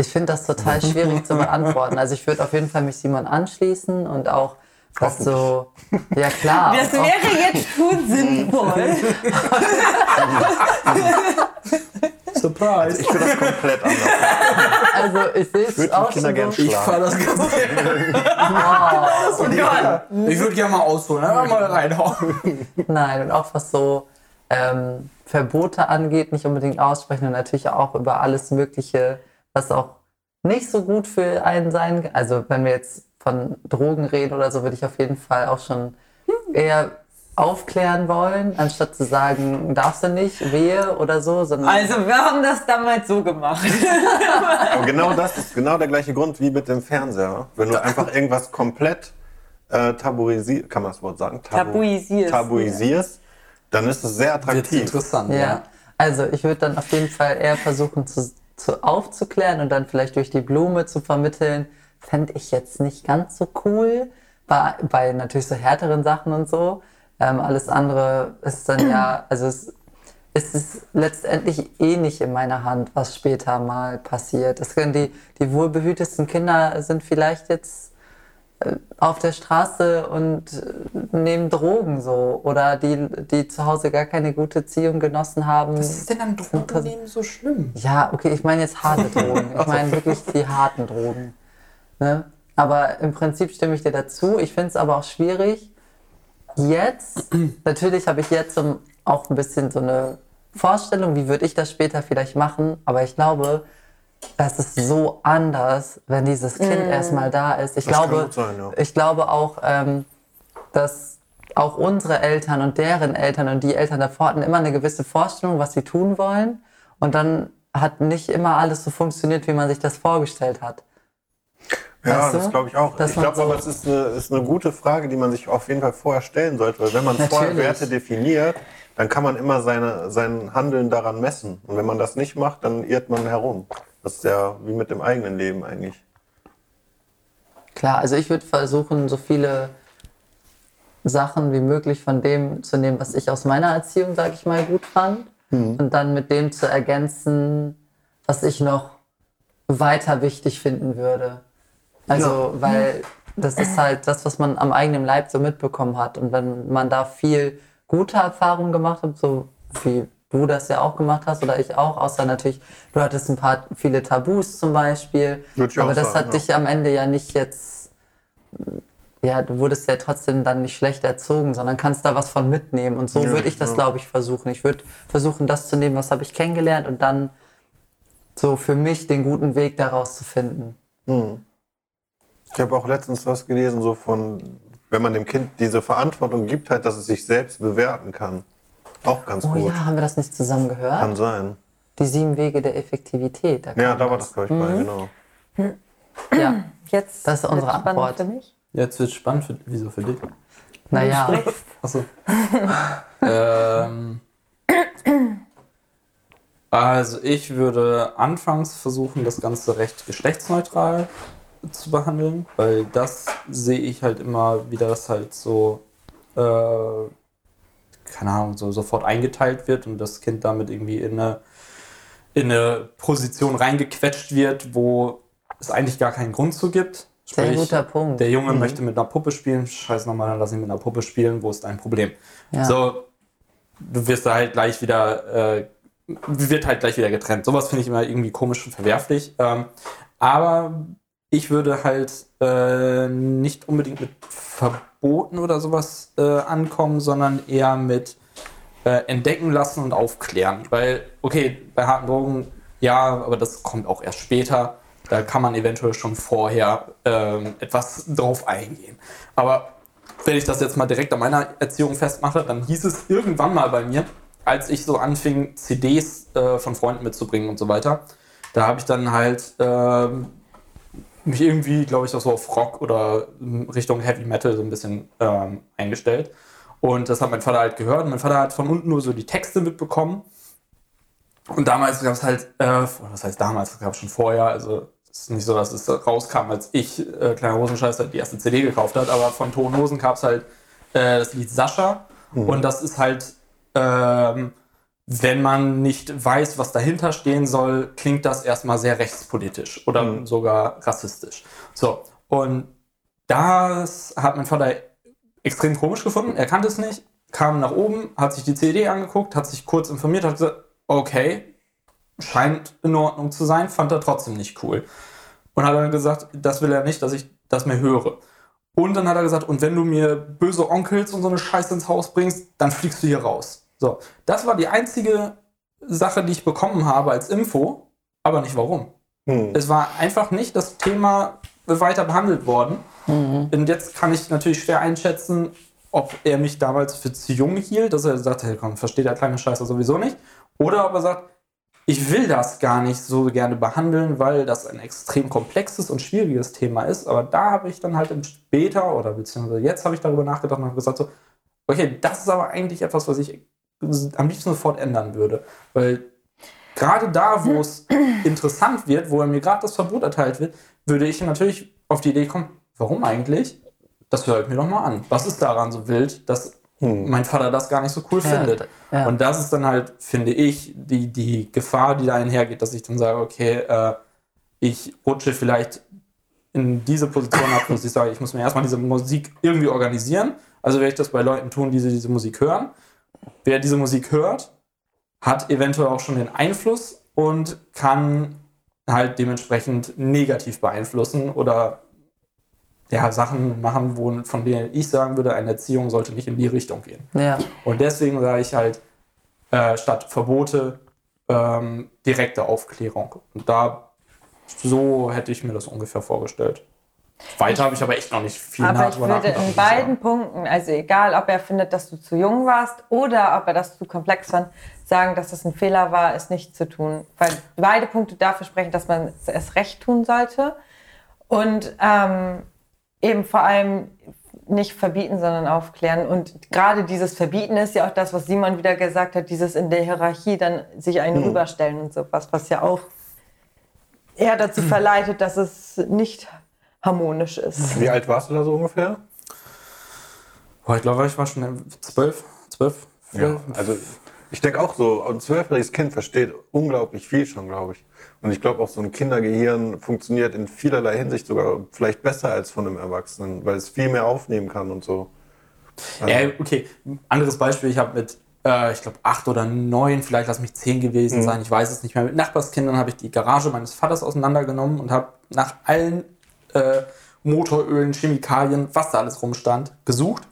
Ich finde das total schwierig zu beantworten. Also ich würde auf jeden Fall mich Simon anschließen und auch was so, ja klar.
Das
auch-
wäre jetzt schon sinnvoll.
Surprise!
Ich finde das komplett anders.
Also ich sehe es
würde
auch
Kinder
schon so.
Ich fahre das ganz Ich würde gerne mal ausholen, einfach mal reinhauen.
Nein, und auch was so ähm, Verbote angeht, nicht unbedingt aussprechen und natürlich auch über alles Mögliche, was auch nicht so gut für einen sein kann. Also wenn wir jetzt von Drogen reden oder so, würde ich auf jeden Fall auch schon eher aufklären wollen, anstatt zu sagen, darfst du nicht, wehe oder so, sondern
Also wir haben das damals so gemacht.
Und genau das ist genau der gleiche Grund wie mit dem Fernseher. Wenn du einfach irgendwas komplett äh, tabuisierst, kann man das Wort sagen? Tabu
Tabuisierst.
Tabuisierst, dann ist es sehr attraktiv.
interessant,
Ja,
ja.
also ich würde dann auf jeden Fall eher versuchen zu, zu aufzuklären und dann vielleicht durch die Blume zu vermitteln, fände ich jetzt nicht ganz so cool, bei, bei natürlich so härteren Sachen und so. Ähm, alles andere ist dann ja, also es, es ist letztendlich eh nicht in meiner Hand, was später mal passiert. Es können die, die wohlbehütesten Kinder sind vielleicht jetzt auf der Straße und äh, nehmen Drogen so oder die, die zu Hause gar keine gute Erziehung genossen haben.
Was ist denn an Drogennehmen so schlimm?
Ja, okay, ich meine jetzt harte Drogen. Ich meine wirklich die harten Drogen. Ne? Aber im Prinzip stimme ich dir dazu. Ich finde es aber auch schwierig. Jetzt, natürlich habe ich jetzt auch ein bisschen so eine Vorstellung, wie würde ich das später vielleicht machen. Aber ich glaube, das ist so anders, wenn dieses Kind erstmal da ist. Ich
Das
glaube,
sein, ja.
ich glaube auch, ähm, dass auch unsere Eltern und deren Eltern und die Eltern davor hatten immer eine gewisse Vorstellung, was sie tun wollen. Und dann hat nicht immer alles so funktioniert, wie man sich das vorgestellt hat.
Ja,
Weißt du?
das glaube ich auch.
Dass
ich glaube
so-
aber, es ist eine, ist eine gute Frage, die man sich auf jeden Fall vorher stellen sollte. Weil wenn man vorher
Natürlich.
Werte definiert, dann kann man immer seine, sein Handeln daran messen. Und wenn man das nicht macht, dann irrt man herum. Das ist ja wie mit dem eigenen Leben eigentlich.
Klar, also ich würde versuchen, so viele Sachen wie möglich von dem zu nehmen, was ich aus meiner Erziehung, sage ich mal, gut fand. Und dann mit dem zu ergänzen, was ich noch weiter wichtig finden würde. Also, weil das ist halt das, was man am eigenen Leib so mitbekommen hat. Und wenn man da viel gute Erfahrungen gemacht hat, so wie du das ja auch gemacht hast oder ich auch, außer natürlich, du hattest ein paar viele Tabus zum Beispiel.
Würde ich auch
Aber das
sagen,
hat
ja.
dich am Ende ja nicht jetzt ja, du wurdest ja trotzdem dann nicht schlecht erzogen, sondern kannst da was von mitnehmen. Und so
Ja,
würde ich das,
ja.
glaube ich, versuchen. Ich würde versuchen, das zu nehmen, was habe ich kennengelernt und dann so für mich den guten Weg daraus zu finden.
Ich habe auch letztens was gelesen, so von, wenn man dem Kind diese Verantwortung gibt, halt, dass es sich selbst bewerten kann. Auch ganz
Oh
gut.
ja, haben wir das nicht zusammen gehört?
Kann sein.
Die sieben Wege der Effektivität. Da
Ja, da war das, glaube ich, bei,
Mhm.
genau.
Ja,
Jetzt
Das ist unsere Antwort.
Für mich.
Jetzt wird spannend für, wieso für dich?
naja.
Achso. ähm, also ich würde anfangs versuchen, das Ganze recht geschlechtsneutral zu behandeln, weil das sehe ich halt immer wieder, dass halt so, äh, keine Ahnung, so sofort eingeteilt wird und das Kind damit irgendwie in eine, in eine Position reingequetscht wird, wo es eigentlich gar keinen Grund zu gibt.
Sehr
Sprich,
guter Punkt.
Der Junge möchte mit einer Puppe spielen. Scheiß nochmal, dann lass ihn mit einer Puppe spielen. Wo ist dein Problem?
Ja.
So, du wirst da halt gleich wieder, äh, wird halt gleich wieder getrennt. Sowas finde ich immer irgendwie komisch und verwerflich. Ähm, aber ich würde halt äh, nicht unbedingt mit Verboten oder sowas äh, ankommen, sondern eher mit äh, entdecken lassen und aufklären. Weil, okay, bei harten Drogen, ja, aber das kommt auch erst später. Da kann man eventuell schon vorher ähm, etwas drauf eingehen. Aber wenn ich das jetzt mal direkt an meiner Erziehung festmache, dann hieß es irgendwann mal bei mir, als ich so anfing, CDs äh, von Freunden mitzubringen und so weiter, da habe ich dann halt ähm, mich irgendwie, glaube ich, auch so auf Rock oder Richtung Heavy Metal so ein bisschen ähm, eingestellt. Und das hat mein Vater halt gehört. Und mein Vater hat von unten nur so die Texte mitbekommen. Und damals gab es halt, äh, was heißt damals, das gab es schon vorher, also es ist nicht so, dass es rauskam, als ich, äh, Kleiner Hosenscheißer, die erste CD gekauft hat, aber von Toten Hosen gab es halt äh, das Lied Sascha. Und das ist halt, ähm, wenn man nicht weiß, was dahinter stehen soll, klingt das erstmal sehr rechtspolitisch oder sogar rassistisch. So, und das hat mein Vater extrem komisch gefunden. Er kannte es nicht, kam nach oben, hat sich die CD angeguckt, hat sich kurz informiert, hat gesagt, okay, scheint in Ordnung zu sein, fand er trotzdem nicht cool. Und hat dann gesagt, das will er nicht, dass ich das mehr höre. Und dann hat er gesagt, und wenn du mir böse Onkels und so eine Scheiße ins Haus bringst, dann fliegst du hier raus. So, das war die einzige Sache, die ich bekommen habe als Info, aber nicht warum.
Hm.
Es war einfach nicht das Thema weiter behandelt worden. Und jetzt kann ich natürlich schwer einschätzen, ob er mich damals für zu jung hielt, dass er sagt, hey, komm, versteht der kleine Scheiße sowieso nicht. Oder ob er sagt, ich will das gar nicht so gerne behandeln, weil das ein extrem komplexes und schwieriges Thema ist. Aber da habe ich dann halt im später oder beziehungsweise jetzt habe ich darüber nachgedacht und habe gesagt so, okay, das ist aber eigentlich etwas, was ich am liebsten sofort ändern würde. Weil gerade da, wo es interessant wird, wo mir gerade das Verbot erteilt wird, würde ich natürlich auf die Idee kommen, warum eigentlich? Das höre ich mir doch mal an. Was ist daran so wild, dass mein Vater das gar nicht so cool
Ja,
findet?
ja.
Und das ist dann halt, finde ich, die, die Gefahr, die da einhergeht, dass ich dann sage, okay, äh, ich rutsche vielleicht in diese Position ab, dass ich sage, ich muss mir erstmal diese Musik irgendwie organisieren. Also werde ich das bei Leuten tun, die diese Musik hören. Wer diese Musik hört, hat eventuell auch schon den Einfluss und kann halt dementsprechend negativ beeinflussen oder ja, Sachen machen, wo, von denen ich sagen würde, eine Erziehung sollte nicht in die Richtung gehen.
Ja.
Und deswegen sage ich halt, äh, statt Verbote ähm, direkte Aufklärung. Und da, so hätte ich mir das ungefähr vorgestellt. Weiter habe ich aber echt noch nicht viel
Aber ich würde in
ich sagen.
beiden Punkten, also egal, ob er findet, dass du zu jung warst oder ob er das zu komplex fand, sagen, dass es ein Fehler war, es nicht zu tun. Weil beide Punkte dafür sprechen, dass man es recht tun sollte. Und ähm, eben vor allem nicht verbieten, sondern aufklären. Und gerade dieses Verbieten ist ja auch das, was Simon wieder gesagt hat, dieses in der Hierarchie dann sich einen rüberstellen und sowas, was ja auch eher dazu verleitet, dass es nicht harmonisch ist.
Wie alt warst du da so ungefähr?
Boah, ich glaube, ich war schon zwölf, zwölf,
Ja, also ich denke auch so, ein zwölfjähriges Kind versteht unglaublich viel schon, glaube ich. Und ich glaube auch so ein Kindergehirn funktioniert in vielerlei Hinsicht sogar vielleicht besser als von einem Erwachsenen, weil es viel mehr aufnehmen kann und so.
Ja, okay. Anderes Beispiel, ich habe mit, äh, ich glaube, acht oder neun, vielleicht lass mich zehn gewesen sein, ich weiß es nicht mehr. Mit Nachbarskindern habe ich die Garage meines Vaters auseinandergenommen und habe nach allen äh, Motorölen, Chemikalien, was da alles rumstand, gesucht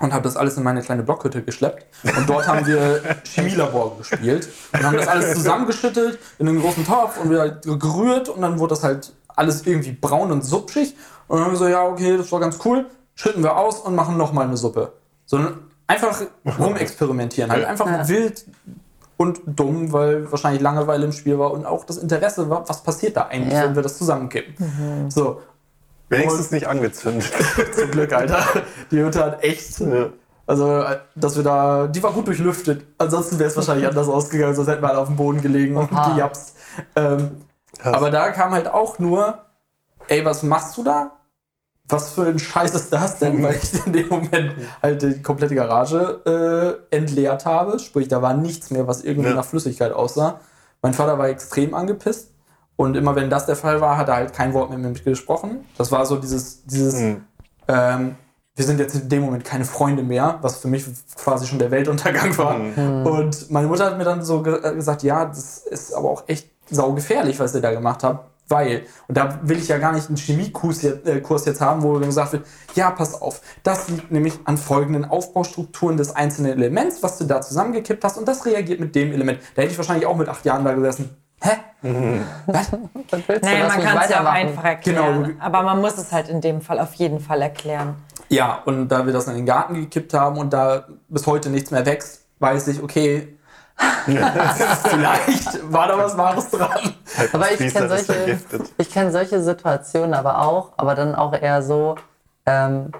und habe das alles in meine kleine Blockhütte geschleppt. Und dort haben wir Chemielabor gespielt und haben das alles zusammengeschüttet in einen großen Topf und wieder gerührt und dann wurde das halt alles irgendwie braun und suppschig. Und dann haben wir so, ja, okay, das war ganz cool, schütten wir aus und machen nochmal eine Suppe. So einfach rumexperimentieren, halt einfach
Ja.
wild und dumm, weil wahrscheinlich Langeweile im Spiel war und auch das Interesse war, was passiert da eigentlich,
Ja.
wenn wir das zusammenkippen. So,
Wenigstens nicht angezündet.
zum Glück, Alter. Die Hütte hat echt.
Ja.
Also, dass wir da. Die war gut durchlüftet. Ansonsten wäre es wahrscheinlich anders ausgegangen, sonst hätten wir alle auf dem Boden gelegen und gejapst. Ähm, aber da kam halt auch nur, ey, was machst du da? Was für ein Scheiß ist das denn? Weil ich in dem Moment halt die komplette Garage äh, entleert habe. Sprich, da war nichts mehr, was irgendwie
Ja.
nach Flüssigkeit aussah. Mein Vater war extrem angepisst. Und immer wenn das der Fall war, hat er halt kein Wort mehr mit mir gesprochen. Das war so dieses, dieses
Mhm.
ähm, wir sind jetzt in dem Moment keine Freunde mehr, was für mich quasi schon der Weltuntergang war. Und meine Mutter hat mir dann so ge äh, gesagt, ja, das ist aber auch echt saugefährlich, was ihr da gemacht habt. Weil, und da will ich ja gar nicht einen Chemiekurs jetzt, äh, Kurs jetzt haben, wo dann gesagt wird, ja, pass auf, das liegt nämlich an folgenden Aufbaustrukturen des einzelnen Elements, was du da zusammengekippt hast und das reagiert mit dem Element. Da hätte ich wahrscheinlich auch mit acht Jahren da gesessen. Hä? Was?
Willst du
Naja, man kann es ja auch einfach erklären.
Genau.
Aber man muss es halt in dem Fall auf jeden Fall erklären.
Ja, und da wir das in den Garten gekippt haben und da bis heute nichts mehr wächst, weiß ich, okay, vielleicht war da was Wahres dran.
Aber ich kenne solche, ich kenn solche Situationen aber auch, aber dann auch eher so, ähm,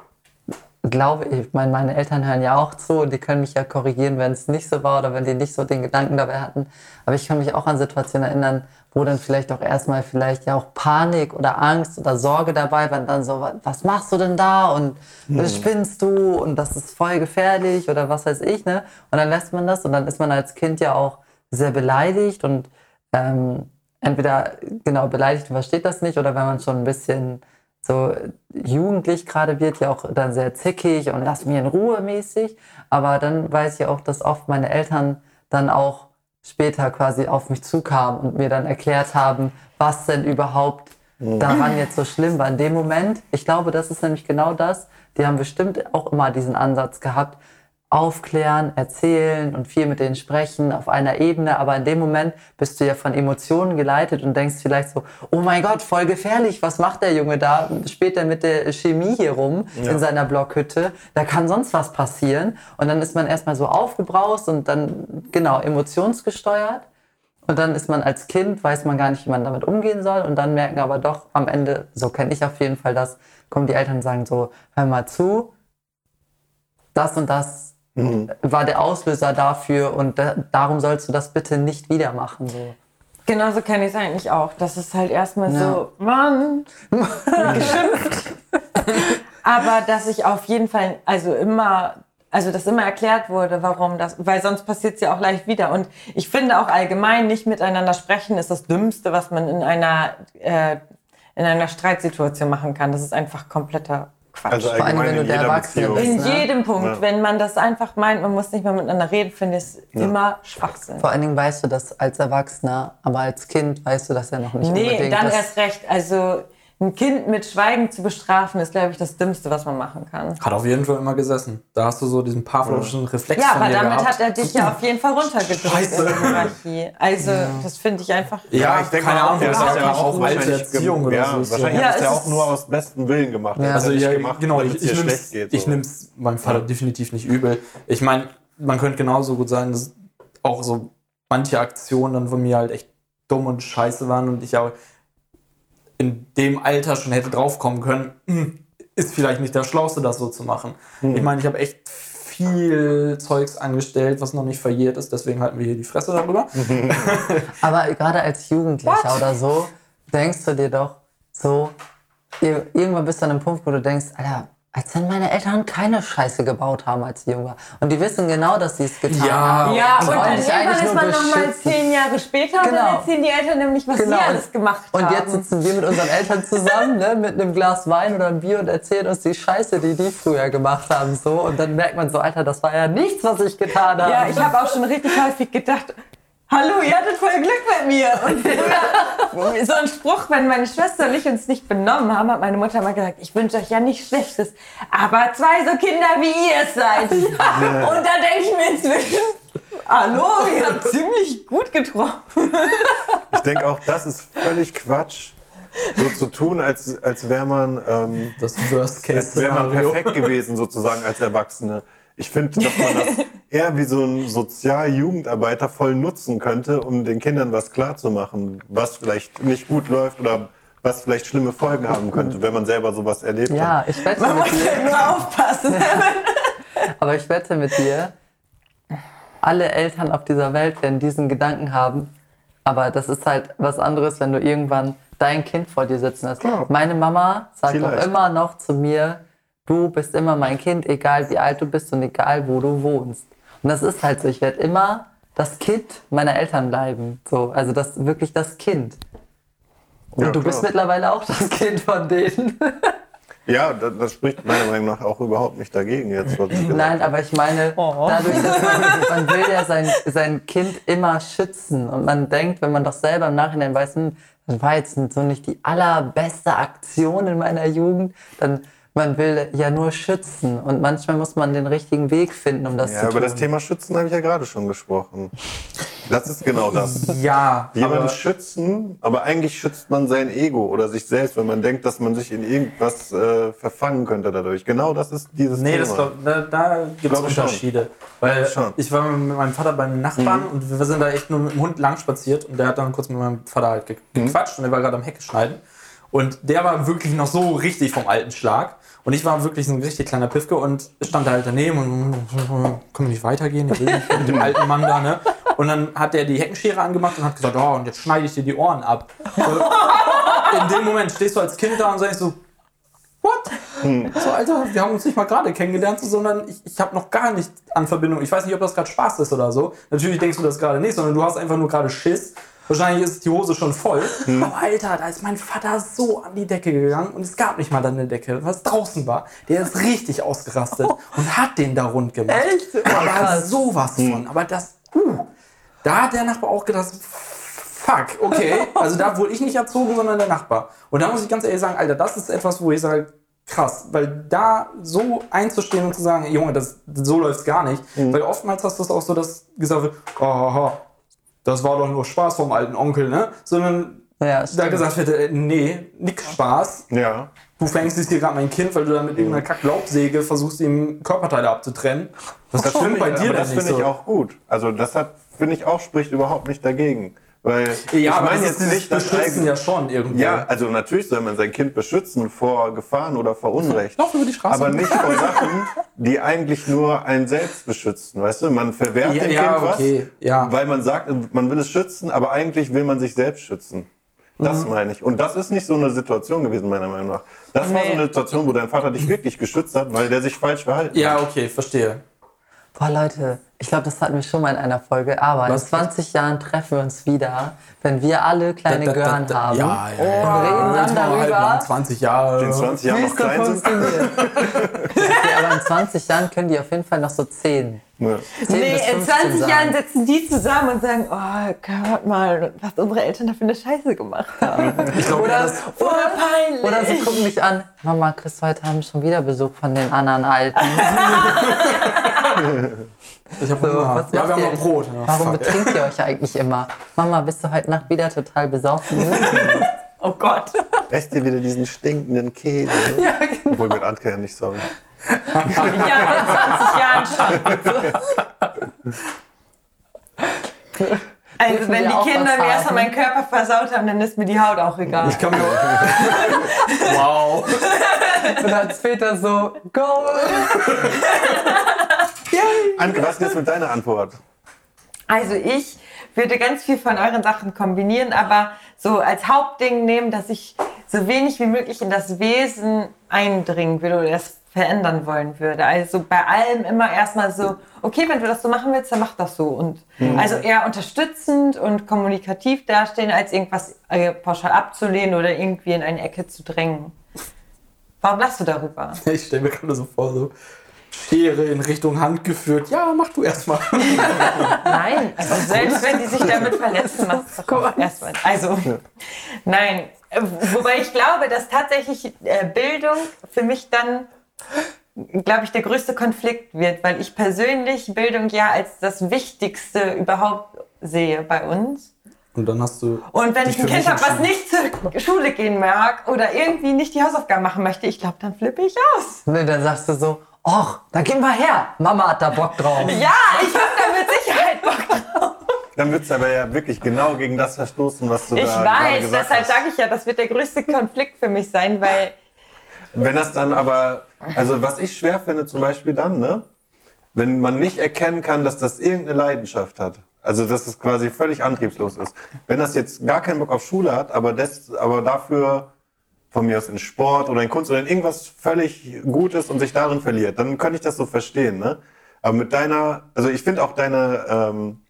glaube ich, ich meine, meine Eltern hören ja auch zu und die können mich ja korrigieren, wenn es nicht so war oder wenn die nicht so den Gedanken dabei hatten. Aber ich kann mich auch an Situationen erinnern, wo dann vielleicht auch erstmal vielleicht ja auch Panik oder Angst oder Sorge dabei war dann so, "Wa- was machst du denn da und was spinnst du und das ist voll gefährlich oder was weiß ich, ne? Und dann lässt man das und dann ist man als Kind ja auch sehr beleidigt und ähm, entweder genau beleidigt und versteht das nicht oder wenn man schon ein bisschen so jugendlich gerade wird, ja auch dann sehr zickig und lass mir in Ruhe mäßig. Aber dann weiß ich auch, dass oft meine Eltern dann auch später quasi auf mich zukamen und mir dann erklärt haben, was denn überhaupt daran jetzt so schlimm war in dem Moment. Ich glaube, das ist nämlich genau das. Die haben bestimmt auch immer diesen Ansatz gehabt, aufklären, erzählen und viel mit denen sprechen auf einer Ebene. Aber in dem Moment bist du ja von Emotionen geleitet und denkst vielleicht so, oh mein Gott, voll gefährlich, was macht der Junge da später mit der Chemie hier rum in seiner Blockhütte? Da kann sonst was passieren. Und dann ist man erstmal so aufgebraust und dann, genau, emotionsgesteuert. Und dann ist man als Kind, weiß man gar nicht, wie man damit umgehen soll. Und dann merken aber doch am Ende, so kenne ich auf jeden Fall das, kommen die Eltern und sagen so, hör mal zu, das und das war der Auslöser dafür und da, darum sollst du das bitte nicht wieder machen. So.
Genauso kenne ich es eigentlich auch. Das ist halt erstmal
Ja.
so, Mann, geschimpft. Aber dass ich auf jeden Fall, also immer, also dass immer erklärt wurde, warum das, weil sonst passiert es ja auch leicht wieder. Und ich finde auch allgemein nicht miteinander sprechen ist das Dümmste, was man in einer, äh, in einer Streitsituation machen kann. Das ist einfach kompletter Quatsch.
Also
allem,
allgemein
wenn du
in
der Erwachsene
Beziehung.
bist.
in
ne?
jedem Punkt,
Ja.
wenn man das einfach meint, man muss nicht mehr miteinander reden, finde ich es immer Schwachsinn.
Vor allen Dingen weißt du das als Erwachsener, aber als Kind weißt du das ja noch nicht
Nee,
unbedingt.
dann
das,
erst recht. Also ein Kind mit Schweigen zu bestrafen, ist, glaube ich, das Dümmste, was man machen kann.
Hat auf jeden Fall immer gesessen. Da hast du so diesen Pavlovschen Reflex
Ja,
von
aber
dir
damit
gehabt.
hat er dich ja auf jeden Fall runtergedrückt
Scheiße.
in der Hierarchie. Also, das finde ich einfach.
Ja,
ich denke
keine
mal,
Ahnung, das
hat
ist
ja
ja
auch
alte
wahrscheinlich
Erziehung oder
ja,
so. ist
Wahrscheinlich
Ja,
hat er
es
ja auch nur aus bestem Willen gemacht.
Ja.
Also
nicht
ja,
gemacht,
genau, ich, ich nehme ich
so.
meinem Vater definitiv nicht übel. Ich meine, man könnte genauso gut sagen, dass auch so manche Aktionen dann von mir halt echt dumm und scheiße waren und ich auch in dem Alter schon hätte draufkommen können, hm, ist vielleicht nicht das Schlauste, das so zu machen. Ich meine, ich habe echt viel Zeugs angestellt, was noch nicht verjährt ist, deswegen halten wir hier die Fresse darüber.
aber gerade als Jugendlicher oder so, denkst du dir doch so, ir- irgendwann bist du an einem Punkt, wo du denkst, Alter, als wenn meine Eltern keine Scheiße gebaut haben, als ich jung war. Und die wissen genau, dass sie es getan
Ja.
haben.
Ja, und
wollen
dann irgendwann ist man nochmal zehn Jahre später und dann
Genau.
erzählen die Eltern nämlich, was
Genau.
sie alles gemacht haben.
Und jetzt sitzen wir mit unseren Eltern zusammen, ne, mit einem Glas Wein oder einem Bier und erzählen uns die Scheiße, die die früher gemacht haben. So. Und dann merkt man so, Alter, das war ja nichts, was ich getan habe.
Ja, ich habe auch schon richtig häufig gedacht, hallo, ihr hattet voll Glück mit mir. Und früher, so ein Spruch, wenn meine Schwester und ich uns nicht benommen haben, hat meine Mutter mal gesagt, ich wünsche euch ja nichts Schlechtes, aber zwei so Kinder wie ihr es seid. Und da denke ich mir inzwischen, hallo, ihr habt ziemlich gut getroffen.
Ich denke auch, das ist völlig Quatsch. So zu tun, als, als wäre man, ähm,
Das
als wäre man perfekt gewesen, sozusagen als Erwachsene. Ich finde, dass man das eher wie so ein Sozialjugendarbeiter voll nutzen könnte, um den Kindern was klarzumachen, was vielleicht nicht gut läuft oder was vielleicht schlimme Folgen haben könnte, wenn man selber sowas erlebt hat.
Ja, ich wette
Man
mit
muss
dir.
ja nur aufpassen.
Aber ich wette mit dir, alle Eltern auf dieser Welt werden diesen Gedanken haben. Aber das ist halt was anderes, wenn du irgendwann dein Kind vor dir sitzen hast.
Klar.
Meine Mama sagt auch
Vielleicht.
immer noch zu mir, du bist immer mein Kind, egal wie alt du bist und egal wo du wohnst. Und das ist halt so, ich werde immer das Kind meiner Eltern bleiben. So, also das wirklich das Kind. Und
Ja,
du bist
klar.
mittlerweile auch das Kind von denen.
Ja, das, das spricht meiner Meinung nach auch überhaupt nicht dagegen jetzt.
Nein, aber ich meine,
Oh.
dadurch, dass man, man will ja sein, sein Kind immer schützen und man denkt, wenn man doch selber im Nachhinein weiß, hm, das war jetzt so nicht die allerbeste Aktion in meiner Jugend, dann man will ja nur schützen und manchmal muss man den richtigen Weg finden, um das
Ja,
zu
über
tun.
das Thema Schützen habe ich ja gerade schon gesprochen. Das ist genau das.
Ja,
Jemanden
aber
schützen, aber eigentlich schützt man sein Ego oder sich selbst, wenn man denkt, dass man sich in irgendwas äh, verfangen könnte dadurch. Genau das ist dieses
Nee,
Thema.
das glaub, da, da gibt es
Glaube schon.
Unterschiede. Weil
Schon.
ich war mit meinem Vater beim Nachbarn und wir sind da echt nur mit dem Hund lang spaziert und der hat dann kurz mit meinem Vater halt ge gequatscht und der war gerade am Hecke schneiden. Und der war wirklich noch so richtig vom alten Schlag. Und ich war wirklich ein richtig kleiner Piffke und stand da halt daneben und können wir nicht weitergehen, ich will nicht mit dem alten Mann da, ne? Und dann hat er die Heckenschere angemacht und hat gesagt, oh, und jetzt schneide ich dir die Ohren ab. So, in dem Moment stehst du als Kind da und sagst so, What? So, Alter, wir haben uns nicht mal gerade kennengelernt, sondern ich, ich habe noch gar nicht an Verbindung. Ich weiß nicht, ob das gerade Spaß ist oder so. Natürlich denkst du das gerade nicht, sondern du hast einfach nur gerade Schiss. Wahrscheinlich ist die Hose schon voll. Aber Alter, da ist mein Vater so an die Decke gegangen und es gab nicht mal dann eine Decke, was draußen war. Der ist richtig ausgerastet und hat den da rund gemacht.
Echt? Oh,
Aber sowas von. Aber das, uh, da hat der Nachbar auch gedacht, fuck, okay. Also da wurde ich nicht erzogen, sondern der Nachbar. Und da muss ich ganz ehrlich sagen, Alter, das ist etwas, wo ich sage, krass, weil da so einzustehen und zu sagen, Junge, das, so läuft's gar nicht. Weil oftmals hast du es auch so, dass gesagt wird, oh, haha, das war doch nur Spaß vom alten Onkel, ne? Sondern
Ja,
da gesagt wird, äh, nee, nix Spaß.
Ja.
Du fängst jetzt hier gerade mein Kind, weil du dann mit irgendeiner Kack-Laubsäge versuchst, ihm Körperteile abzutrennen. Was
Das
stimmt
finde
bei
ich,
dir
aber das
nicht
finde ich
so?
auch gut. Also das hat, finde ich auch, spricht überhaupt nicht dagegen. Weil
Ja,
ich meine jetzt nicht das
beschützen ja schon irgendwie.
Ja, also natürlich soll man sein Kind beschützen vor Gefahren oder vor Unrecht.
Lauf über die Straße.
Aber nicht vor Sachen, die eigentlich nur einen selbst beschützen, weißt du? Man verwehrt
Ja,
dem
ja,
Kind
okay,
was,
ja.
weil man sagt, man will es schützen, aber eigentlich will man sich selbst schützen. Das
Mhm.
meine ich. Und das ist nicht so eine Situation gewesen, meiner Meinung nach. Das war so
Nee.
eine Situation, wo dein Vater dich wirklich geschützt hat, weil der sich falsch verhalten
Ja,
hat.
okay, verstehe.
Boah, Leute, ich glaube, das hatten wir schon mal in einer Folge, aber
Was?
in 20 Jahren treffen wir uns wieder, wenn wir alle kleine
Da- da-
Gören
da-
haben.
Ja, ja, ja.
Und reden dann
halt
darüber,
noch 20 Jahre.
In 20 Jahren noch klein sind.
funktioniert. okay, aber in 20 Jahren können die auf jeden Fall noch so 10.
Ja.
10
Nee, in
15
20
sein.
Jahren sitzen die zusammen und sagen, oh, hört mal, was unsere Eltern da für eine Scheiße gemacht haben.
Ich glaube,
Oder,
das,
Voll peinlich.
oder sie gucken mich an. Mama, Chris, heute haben schon wieder Besuch von den anderen Alten.
ich habe
So,
Hunger.
was
Ja, wir haben noch Brot. Ja,
Warum
fuck.
betrinkt ihr euch eigentlich immer? Mama, bist du heute Nacht wieder total besoffen?
oh Gott.
Esst ihr wieder diesen stinkenden Käse?
ja, genau.
Obwohl mit Anke ja nicht sorry.
Ja, in 20 Jahren schon. Also wenn die
auch
Kinder mir erstmal meinen Körper versaut haben, dann ist mir die Haut auch egal.
Ich kann mir Wow.
Und dann später so, go!
Anke, was ist jetzt mit deiner Antwort?
Also ich würde ganz viel von euren Sachen kombinieren, aber so als Hauptding nehmen, dass ich so wenig wie möglich in das Wesen eindringen würde oder es verändern wollen würde. Also bei allem immer erstmal so, okay, wenn du das so machen willst, dann mach das so. Und also eher unterstützend und kommunikativ dastehen, als irgendwas äh, pauschal abzulehnen oder irgendwie in eine Ecke zu drängen. Warum lachst du darüber?
Ich stelle mir gerade so vor, so, Schere in Richtung Hand geführt. Ja, mach du erstmal.
Nein, also selbst wenn die sich damit verletzen, macht es doch erstmal. Also, nein. Wobei ich glaube, dass tatsächlich äh, Bildung für mich dann, glaube ich, der größte Konflikt wird, weil ich persönlich Bildung ja als das Wichtigste überhaupt sehe bei uns.
Und dann hast du.
Und wenn ich ein Kind habe, was nicht zur Schule gehen mag oder irgendwie nicht die Hausaufgaben machen möchte, ich glaube, dann flippe ich aus.
Ne, dann sagst du so, och, dann geh mal her. Mama hat da Bock drauf.
Ja, ich habe da mit Sicherheit Bock
Dann wird es aber ja wirklich genau gegen das verstoßen, was du
Ich
da gerade
weiß,
gesagt
deshalb
hast.
sage ich ja, das wird der größte Konflikt für mich sein, weil
Wenn das dann aber, also was ich schwer finde zum Beispiel dann, ne? Wenn man nicht erkennen kann, dass das irgendeine Leidenschaft hat. Also dass es quasi völlig antriebslos ist. Wenn das jetzt gar keinen Bock auf Schule hat, aber, das, aber dafür von mir aus in Sport oder in Kunst oder in irgendwas völlig Gutes und sich darin verliert, dann könnte ich das so verstehen, ne? Aber mit deiner, also ich finde auch deine, ähm,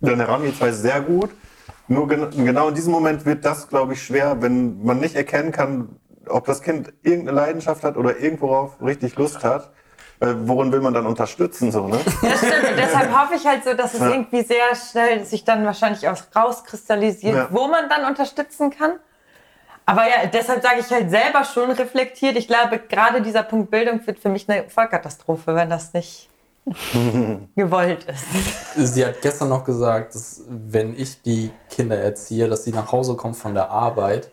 deine Herangehensweise sehr gut. Nur gen genau in diesem Moment wird das, glaube ich, schwer, wenn man nicht erkennen kann, ob das Kind irgendeine Leidenschaft hat oder irgendworauf richtig Lust hat. Äh, worin will man dann unterstützen, so, ne?
das stimmt. Und deshalb hoffe ich halt so, dass es
Ja.
irgendwie sehr schnell sich dann wahrscheinlich auch rauskristallisiert,
Ja.
wo man dann unterstützen kann. Aber ja, deshalb sage ich halt selber schon reflektiert. Ich glaube, gerade dieser Punkt Bildung wird für mich eine Vollkatastrophe, wenn das nicht gewollt ist.
Sie hat gestern noch gesagt, dass wenn ich die Kinder erziehe, dass sie nach Hause kommen von der Arbeit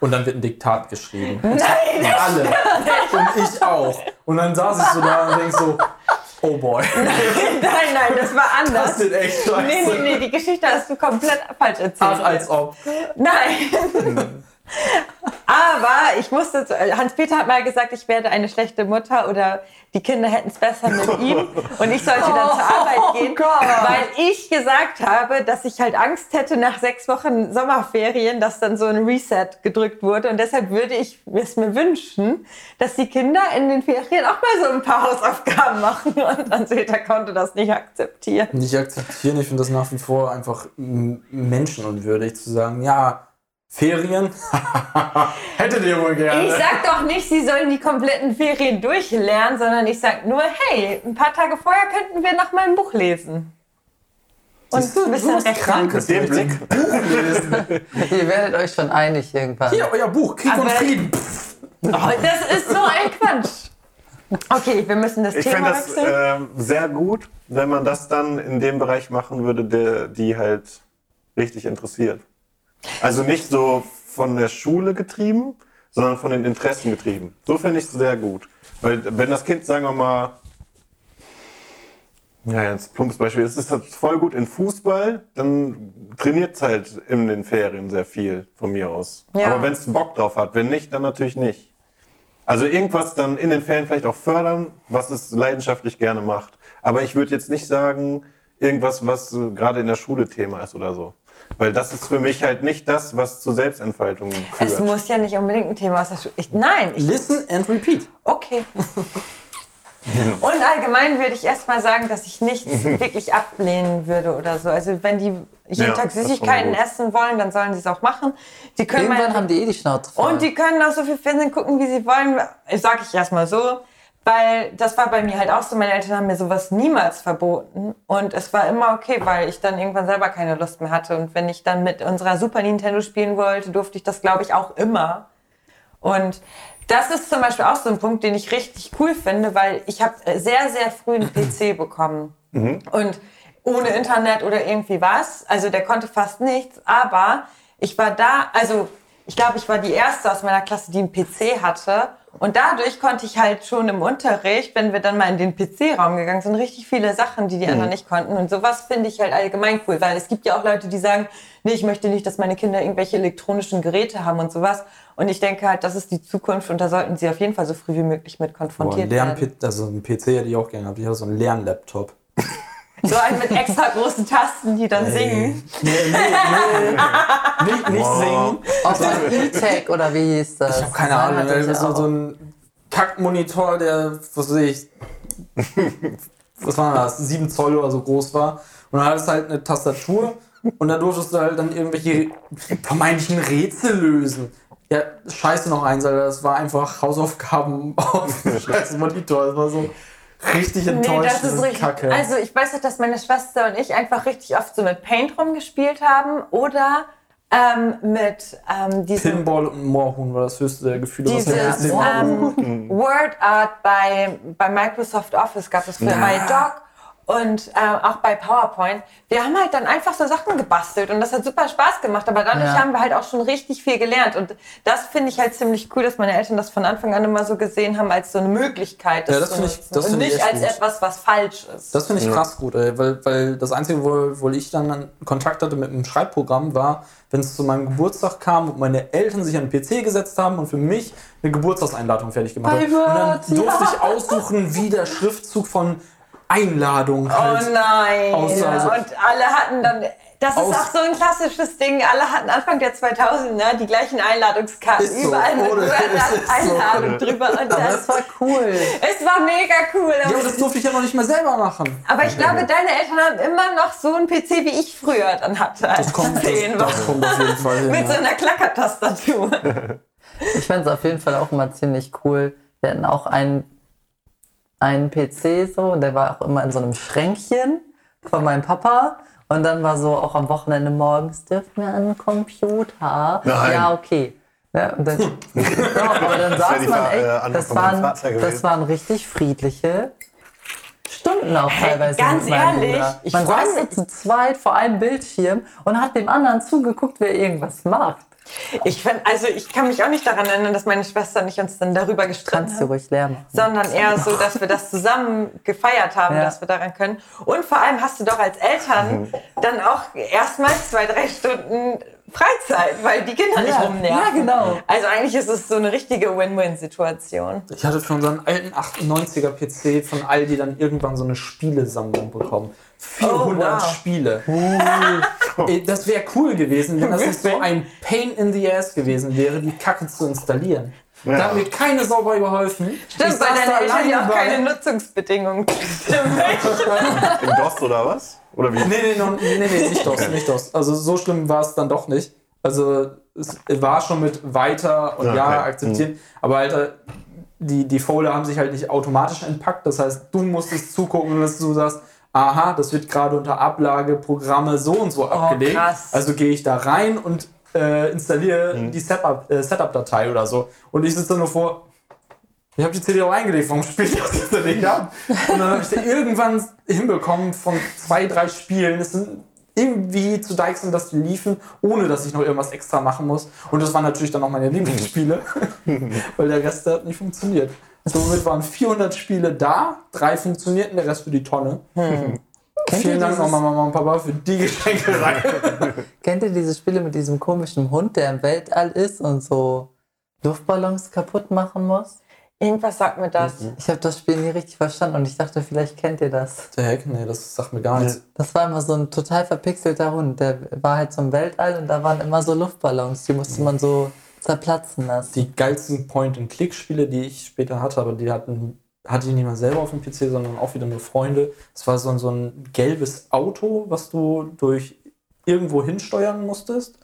und dann wird ein Diktat geschrieben. Und
Nein,
alle. Und ich auch. Und dann saß ich so da und denk so, oh boy,
nein, nein, das war
das
anders.
wird echt scheiße.
Nee, nee, nee, die Geschichte hast du komplett falsch erzählt.
Ach, als ob.
Nein. Aber ich musste, zu- Hans-Peter hat mal gesagt, ich werde eine schlechte Mutter oder die Kinder hätten es besser mit ihm und ich sollte dann zur Arbeit gehen,
Gott.
weil ich gesagt habe, dass ich halt Angst hätte nach sechs Wochen Sommerferien, dass dann so ein Reset gedrückt wurde und deshalb würde ich es mir wünschen, dass die Kinder in den Ferien auch mal so ein paar Hausaufgaben machen und Hans-Peter konnte das nicht akzeptieren.
Nicht akzeptieren, ich finde das nach wie vor einfach menschenunwürdig zu sagen, ja, Ferien? Hättet ihr wohl gerne.
Ich sag doch nicht, sie sollen die kompletten Ferien durchlernen, sondern ich sag nur, hey, ein paar Tage vorher könnten wir nach meinem Buch lesen. Und
du,
ein
bist
rechnen.
krank.
Mit dem Blick.
Ihr werdet euch schon einig irgendwann.
Hier, euer Buch, Krieg und
Aber-
Frieden.
Oh, das ist so ein Quatsch. Okay, wir müssen das
Ich
Thema
finde das
wechseln.
ähm, sehr gut, wenn man das dann in dem Bereich machen würde, der die halt richtig interessiert. Also nicht so von der Schule getrieben, sondern von den Interessen getrieben. So finde ich es sehr gut. Weil wenn das Kind, sagen wir mal, ja, jetzt plumpes Beispiel, es ist halt voll gut in Fußball, dann trainiert es halt in den Ferien sehr viel von mir aus.
Ja.
Aber wenn es Bock drauf hat, wenn nicht, dann natürlich nicht. Also irgendwas dann in den Ferien vielleicht auch fördern, was es leidenschaftlich gerne macht. Aber ich würde jetzt nicht sagen, irgendwas, was äh, gerade in der Schule Thema ist oder so. Weil das ist für mich halt nicht das, was zur Selbstentfaltung führt.
Es muss ja nicht unbedingt ein Thema aus der Schule. Ich, nein, ich,
Listen and repeat.
okay. Und allgemein würde ich erstmal sagen, dass ich nichts wirklich ablehnen würde oder so. Also wenn die jeden
Ja,
Tag Süßigkeiten essen wollen, dann sollen sie es auch machen. Die können
Irgendwann haben die eh die Schnauze voll.
Und die können auch so viel Fernsehen gucken, wie sie wollen. Sag ich erstmal so. Weil das war bei mir halt auch so. Meine Eltern haben mir sowas niemals verboten. Und es war immer okay, weil ich dann irgendwann selber keine Lust mehr hatte. Und wenn ich dann mit unserer Super Nintendo spielen wollte, durfte ich das, glaube ich, auch immer. Und das ist zum Beispiel auch so ein Punkt, den ich richtig cool finde, weil ich habe sehr, sehr früh einen PC bekommen. Und ohne Internet oder irgendwie was. Also der konnte fast nichts. Aber ich war da, also ich glaube, ich war die erste aus meiner Klasse, die einen PC hatte. Und dadurch konnte ich halt schon im Unterricht, wenn wir dann mal in den PC-Raum gegangen sind, richtig viele Sachen, die die anderen nicht konnten. Und sowas finde ich halt allgemein cool, weil es gibt ja auch Leute, die sagen, nee, ich möchte nicht, dass meine Kinder irgendwelche elektronischen Geräte haben und sowas. Und ich denke halt, das ist die Zukunft und da sollten sie auf jeden Fall so früh wie möglich mit
Boah,
konfrontiert
ein
werden.
Also ein PC hätte ich auch gerne gehabt. Ich hatte so einen Lernlaptop.
So einen mit extra großen Tasten, die dann singen.
Nee, nee, nee. nicht nicht singen.
Aus dem E-Tech oder wie hieß das?
Ich habe keine Ahnung. Das ist so, so ein Kackmonitor, der, was weiß ich, was war das, 7 Zoll oder so groß war. Und dann hattest du halt eine Tastatur und da durftest du halt dann irgendwelche vermeintlichen Rätsel lösen. Ja, scheiße noch eins, Alter. Das war einfach Hausaufgaben auf dem scheiß Monitor. Das war so, richtig
Nee,
enttäuscht.
das ist richtig.
Kacke.
Also ich weiß noch, dass meine Schwester und ich einfach richtig oft so mit Paint rumgespielt haben oder ähm, mit ähm, diesem
Pinball und Moorhuhn war das höchste der Gefühle, was
dieses
ich
ähm, Word Art bei, bei Microsoft Office gab es für
Ja.
My Doc und ähm, auch bei PowerPoint. Wir haben halt dann einfach so Sachen gebastelt und das hat super Spaß gemacht, aber dadurch
Ja.
haben wir halt auch schon richtig viel gelernt und das finde ich halt ziemlich cool, dass meine Eltern das von Anfang an immer so gesehen haben als so eine Möglichkeit,
Ja, das
zu
finde ich- das
und
finde ich
nicht als
gut.
etwas, was falsch ist.
Das finde ich krass gut, ey, weil, weil das Einzige, wo, wo ich dann Kontakt hatte mit einem Schreibprogramm, war, wenn es zu meinem Geburtstag kam und meine Eltern sich an den PC gesetzt haben und für mich eine Geburtstagseinladung fertig gemacht haben. Und dann durfte ich aussuchen, wie der Schriftzug von Einladung
Oh
halt
nein!
aussah. Also,
und alle hatten dann. Das ist auch so ein klassisches Ding. Alle hatten Anfang der 2000er die gleichen Einladungskarten.
Ist so,
Überall mit
ist so.
Einladung drüber. Und das,
das war cool.
es war mega cool.
ja, aber das durfte ich ja noch nicht mal selber machen.
aber ich glaube, deine Eltern haben immer noch so einen PC, wie ich früher dann hatte.
Das kommt, das,
war.
das kommt auf jeden Fall hin.
Mit so einer Klackertastatur.
Ich fand es auf jeden Fall auch immer ziemlich cool. Wir hatten auch einen, einen PC so und der war auch immer in so einem Schränkchen von meinem Papa. Und dann war so auch am Wochenende morgens, dürfen wir den Computer?
Nein.
Ja, okay. Ja, und dann, ja, aber dann saß man
äh,
echt, das waren, das waren richtig friedliche Stunden auch teilweise.
ganz
mit meinem
ehrlich,
Bruder.
ich
Man saß so zu zweit vor einem Bildschirm und hat dem anderen zugeguckt, wer irgendwas macht.
Ich find, also ich kann mich auch nicht daran erinnern, dass meine Schwester nicht uns dann darüber gestritten
Kannst du
hat.
ruhig lernen.
sondern eher so, dass wir das zusammen gefeiert haben,
Ja.
dass wir daran können. Und vor allem hast du doch als Eltern dann auch erstmal zwei, drei Stunden Freizeit, weil die Kinder nicht rumnerven.
ja, genau.
Also eigentlich ist es so eine richtige Win-Win-Situation.
Ich hatte für unseren alten 98er PC von Aldi dann irgendwann so eine Spielesammlung bekommen. 400
Oh, wow.
Spiele. Ey, Das wäre cool gewesen, wenn das nicht so ein Pain in the Ass gewesen wäre, die Kacke zu installieren. Da hat mir keine Sau bei geholfen.
Stimmt,
Ich
weil
saß
deine
da
Eltern ja auch keine Nutzungsbedingungen Stimmt.
In DOS oder was? Oder wie?
Nee, nee, no, nee, nee, nicht DOS, nicht DOS. Also so schlimm war es dann doch nicht. Also es war schon mit weiter und
Ja,
ja,
okay.
akzeptieren. Aber Alter, die, die Folder haben sich halt nicht automatisch entpackt. Das heißt, du musstest zugucken, dass du sagst, aha, das wird gerade unter Ablage Programme so und so abgelegt.
krass.
Also gehe ich da rein und äh, installiere die Setup- äh, Setup-Datei oder so. Und ich sitze da nur vor, ich habe die CD auch eingelegt, warum spielt das jetzt nicht ab? Und dann habe ich da irgendwann hinbekommen von zwei, drei Spielen. Es sind irgendwie zu deichseln, dass die liefen, ohne dass ich noch irgendwas extra machen muss. Und das waren natürlich dann auch meine Lieblingsspiele, weil der Rest der hat nicht funktioniert. Somit waren 400 Spiele da, drei funktionierten, der Rest für die Tonne. Vielen Dank nochmal Mama und Papa für die Geschenkerei.
Kennt ihr diese Spiele mit diesem komischen Hund, der im Weltall ist und so Luftballons kaputt machen muss?
Irgendwas sagt mir das.
Ich habe das Spiel nie richtig verstanden und ich dachte, vielleicht kennt ihr das.
Der Heck, nee, das sagt mir gar nichts.
Das war immer so ein total verpixelter Hund. Der war halt so im Weltall und da waren immer so Luftballons. Die musste man so zerplatzen lassen.
die geilsten Point-and-Click-Spiele, die ich später hatte, aber die hatten, hatte ich nicht mal selber auf dem PC, sondern auch wieder nur Freunde. Es war so, ein- so ein gelbes Auto, was du durch irgendwo hinsteuern musstest.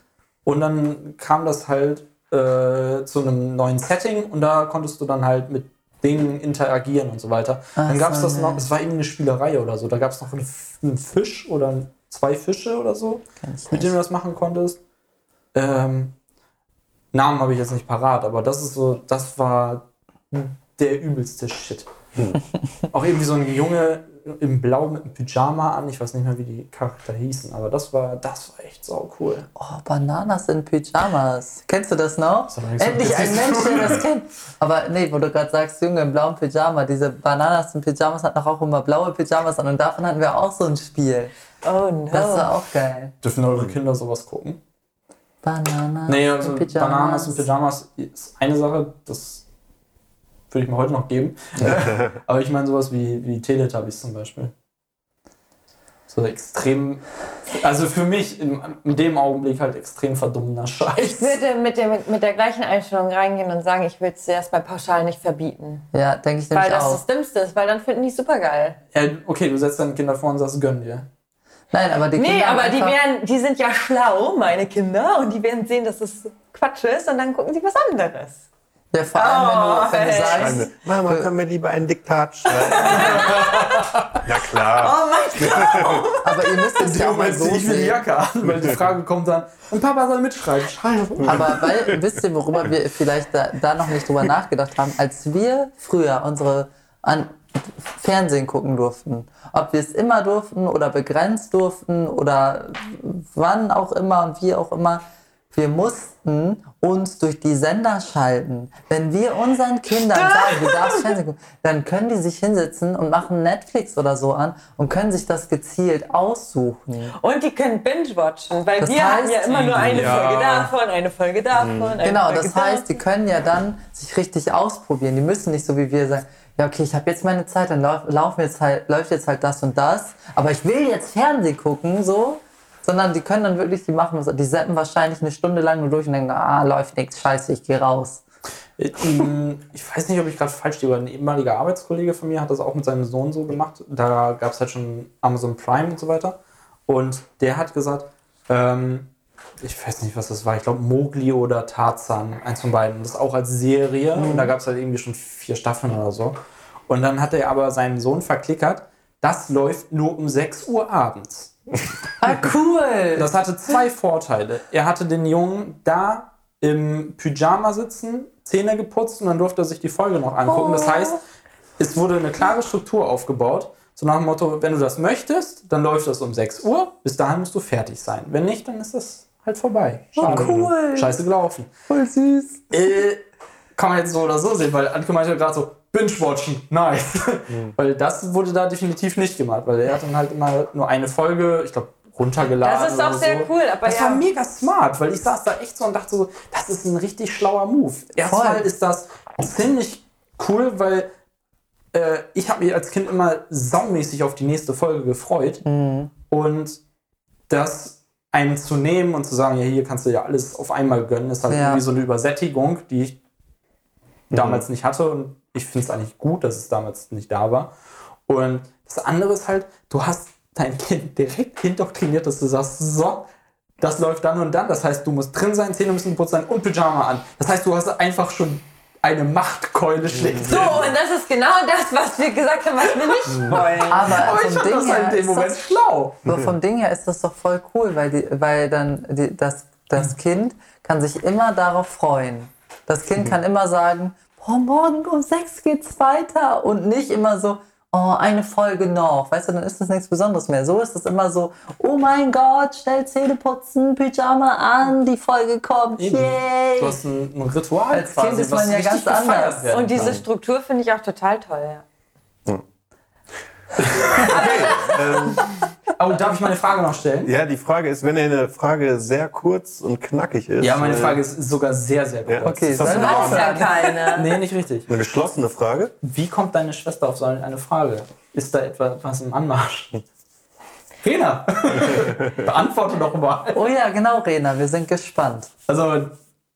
Und dann kam das halt äh, zu einem neuen Setting und da konntest du dann halt mit Dingen interagieren und so weiter. dann gab es
so,
das noch, es war irgendeine Spielerei oder so. Da gab es noch einen, Fisch oder zwei Fische oder so mit denen du das machen konntest. Ähm, Namen habe ich jetzt nicht parat, aber das ist so, das war der übelste Shit. Auch irgendwie so ein Junge im Blau mit einem Pyjama an, ich weiß nicht mehr, wie die Charakter hießen, aber das war, das war echt sau cool.
Oh, Bananas in Pyjamas. Kennst du das noch?
mit
Endlich ein Mensch, der das kennt. Aber nee, wo du gerade sagst, Junge im blauen Pyjama, diese Bananas in Pyjamas hatten auch immer blaue Pyjamas an und davon hatten wir auch so ein Spiel.
Oh no.
Das war auch geil.
Dürfen eure Kinder sowas gucken?
Bananas
Nee, also
in Pyjamas.
Bananas und Pyjamas ist eine Sache, das würde ich mir heute noch geben. Aber ich meine sowas wie, wie Teletubbies zum Beispiel. So extrem, also für mich in, in dem Augenblick halt extrem verdummender
Ich
Scheiß.
würde mit, dem, mit der gleichen Einstellung reingehen und sagen, ich würde es zuerst bei Pauschal nicht verbieten.
Ja, denke ich
Weil
nämlich
das
auch.
das Dümmste ist, weil dann finden die es super geil.
Ja, okay, du setzt deine Kinder vor und sagst, gönn dir.
Nein, aber die
Nee,
Kinder haben
aber die, werden, die sind ja schlau, meine Kinder, und die werden sehen, dass es Quatsch ist und dann gucken sie was anderes.
Ja, vor allem, wenn du, wenn du
Oh,
sagst,
Schreiben Mama, können wir lieber ein Diktat schreiben? ja klar.
Oh mein Gott.
aber ihr müsst es ja auch mal so
ich will die. Jacke an, weil die Frage kommt dann, und Papa soll mitschreiben. Scheiße.
Aber weil, wisst ihr, worüber wir vielleicht da, da noch nicht drüber nachgedacht haben, als wir früher unsere an Fernsehen gucken durften, ob wir es immer durften oder begrenzt durften oder wann auch immer und wie auch immer, wir mussten uns durch die Sender schalten. Wenn wir unseren Kindern sagen, du darfst Fernsehen gucken, dann können die sich hinsetzen und machen Netflix oder so an und können sich das gezielt aussuchen.
Und die können binge-watchen, weil
Das
wir
heißt-
ja immer nur eine
Ja.
Folge davon, eine Folge davon. Eine
Genau,
Folge
das heißt, die
davon.
können ja dann sich richtig ausprobieren. Die müssen nicht so wie wir sagen, ja okay, ich habe jetzt meine Zeit, dann lauf, laufen jetzt halt, läuft jetzt halt das und das, aber ich will jetzt Fernsehen gucken, so. Sondern die können dann wirklich, die machen was, die zappen wahrscheinlich eine Stunde lang nur durch und denken, ah, läuft nichts, scheiße, ich gehe raus.
Ähm, Ich weiß nicht, ob ich gerade falsch liege, aber ein ehemaliger Arbeitskollege von mir hat das auch mit seinem Sohn so gemacht. Da gab es halt schon Amazon Prime und so weiter. Und der hat gesagt, ähm, ich weiß nicht, was das war, ich glaube Mowgli oder Tarzan, eins von beiden. Das auch als Serie. Und da gab es halt irgendwie schon vier Staffeln oder so. Und dann hat er aber seinen Sohn verklickert, das läuft nur um 6 Uhr abends.
Ah, cool!
Das hatte zwei Vorteile. Er hatte den Jungen da im Pyjama sitzen, Zähne geputzt und dann durfte er sich die Folge noch angucken. Das heißt, es wurde eine klare Struktur aufgebaut. So nach dem Motto, wenn du das möchtest, dann läuft das um 6 Uhr. Bis dahin musst du fertig sein. Wenn nicht, dann ist das halt vorbei. Schade.
cool.
Scheiße gelaufen.
Voll süß.
Äh, kann man jetzt so oder so sehen, weil Anke meinte gerade so, Binge-Watchen, nice. weil das wurde da definitiv nicht gemacht, weil er hat dann halt immer nur eine Folge, ich glaube, runtergeladen.
Das ist auch sehr
so.
cool, aber
Das
ja.
war mega smart, weil ich saß da echt so und dachte so, das ist ein richtig schlauer Move. Erstmal
Voll.
ist das ziemlich cool, weil äh, ich habe mich als Kind immer saumäßig auf die nächste Folge gefreut.
Mhm.
Und das einen zu nehmen und zu sagen, ja, hier kannst du ja alles auf einmal gönnen, ist halt
Ja.
irgendwie so eine Übersättigung, die ich damals nicht hatte. Und ich finde es eigentlich gut, dass es damals nicht da war. Und das andere ist halt, du hast dein Kind direkt indoktriniert, dass du sagst, so, das läuft dann und dann. Das heißt, du musst drin sein, Zähne müssen geputzt sein und Pyjama an. Das heißt, du hast einfach schon eine Machtkeule schlägt.
So, und das ist genau das, was wir gesagt haben, was wir nicht wollen.
Aber, vom Ding
das halt
her ist das
Moment schlau.
Aber vom Ding her ist das doch voll cool, weil, die, weil dann die, das, das Kind kann sich immer darauf freuen. Das Kind kann immer sagen, boah, morgen um sechs geht's weiter und nicht immer so, oh, eine Folge noch. Weißt du, dann ist das nichts Besonderes mehr. So ist es immer so, oh mein Gott, schnell Zähne putzen, Pyjama an, die Folge kommt,
Eben.
yay.
Du hast ein, ein Ritual.
Als Kind
quasi,
ist man ja ganz anders.
Und diese
kann.
Struktur finde ich auch total toll. Ja.
Oh, darf ich meine Frage noch stellen?
Ja, die Frage ist, wenn eine Frage sehr kurz und knackig ist.
Ja, meine
äh,
Frage ist sogar sehr, sehr kurz.
Ja,
Okay,
ist das
dann
ist ja keine.
Nee, nicht richtig.
eine geschlossene Frage?
Wie kommt deine Schwester auf so eine Frage? Ist da etwa was im Anmarsch? Rena, beantworte doch mal.
Oh ja, genau, Rena, wir sind gespannt.
Also,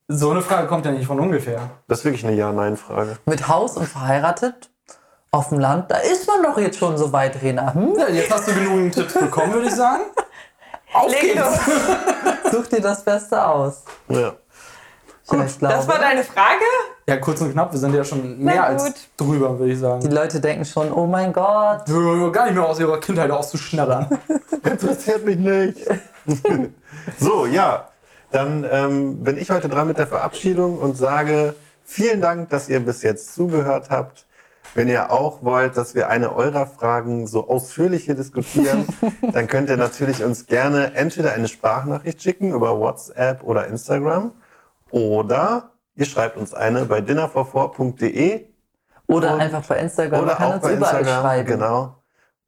so eine Frage kommt ja nicht von ungefähr.
Das ist wirklich eine Ja-Nein-Frage.
Mit Haus und verheiratet? Auf dem Land, da ist man doch jetzt schon so weit, Rena. Hm?
Ja, jetzt hast du genügend Tipps bekommen, würde ich sagen. Auf
Leg
geht's.
Such dir das Beste aus.
Ja.
Ja, ich glaube,
Das war deine Frage?
Ja, kurz und knapp, wir sind ja schon mehr als
gut.
drüber, würde ich
die
sagen.
Leute denken schon, oh mein Gott.
Gar nicht mehr aus ihrer Kindheit auszuschnattern.
Interessiert mich nicht. so, ja. Dann ähm, bin ich heute dran mit der Verabschiedung und sage vielen Dank, dass ihr bis jetzt zugehört habt. Wenn ihr auch wollt, dass wir eine eurer Fragen so ausführlich hier diskutieren, dann könnt ihr natürlich uns gerne entweder eine Sprachnachricht schicken über WhatsApp oder Instagram oder ihr schreibt uns eine bei dinnerfor4.de
Oder
Und-
einfach bei Instagram. Man
oder
kann
auch
uns
bei
überall
Instagram.
schreiben.
Genau.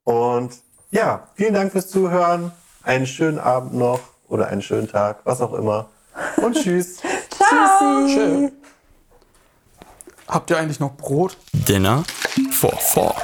Und ja, vielen Dank fürs Zuhören. Einen schönen Abend noch oder einen schönen Tag, was auch immer. Und tschüss.
Tschüssi.
Habt ihr eigentlich noch Brot?
Dinner for Four.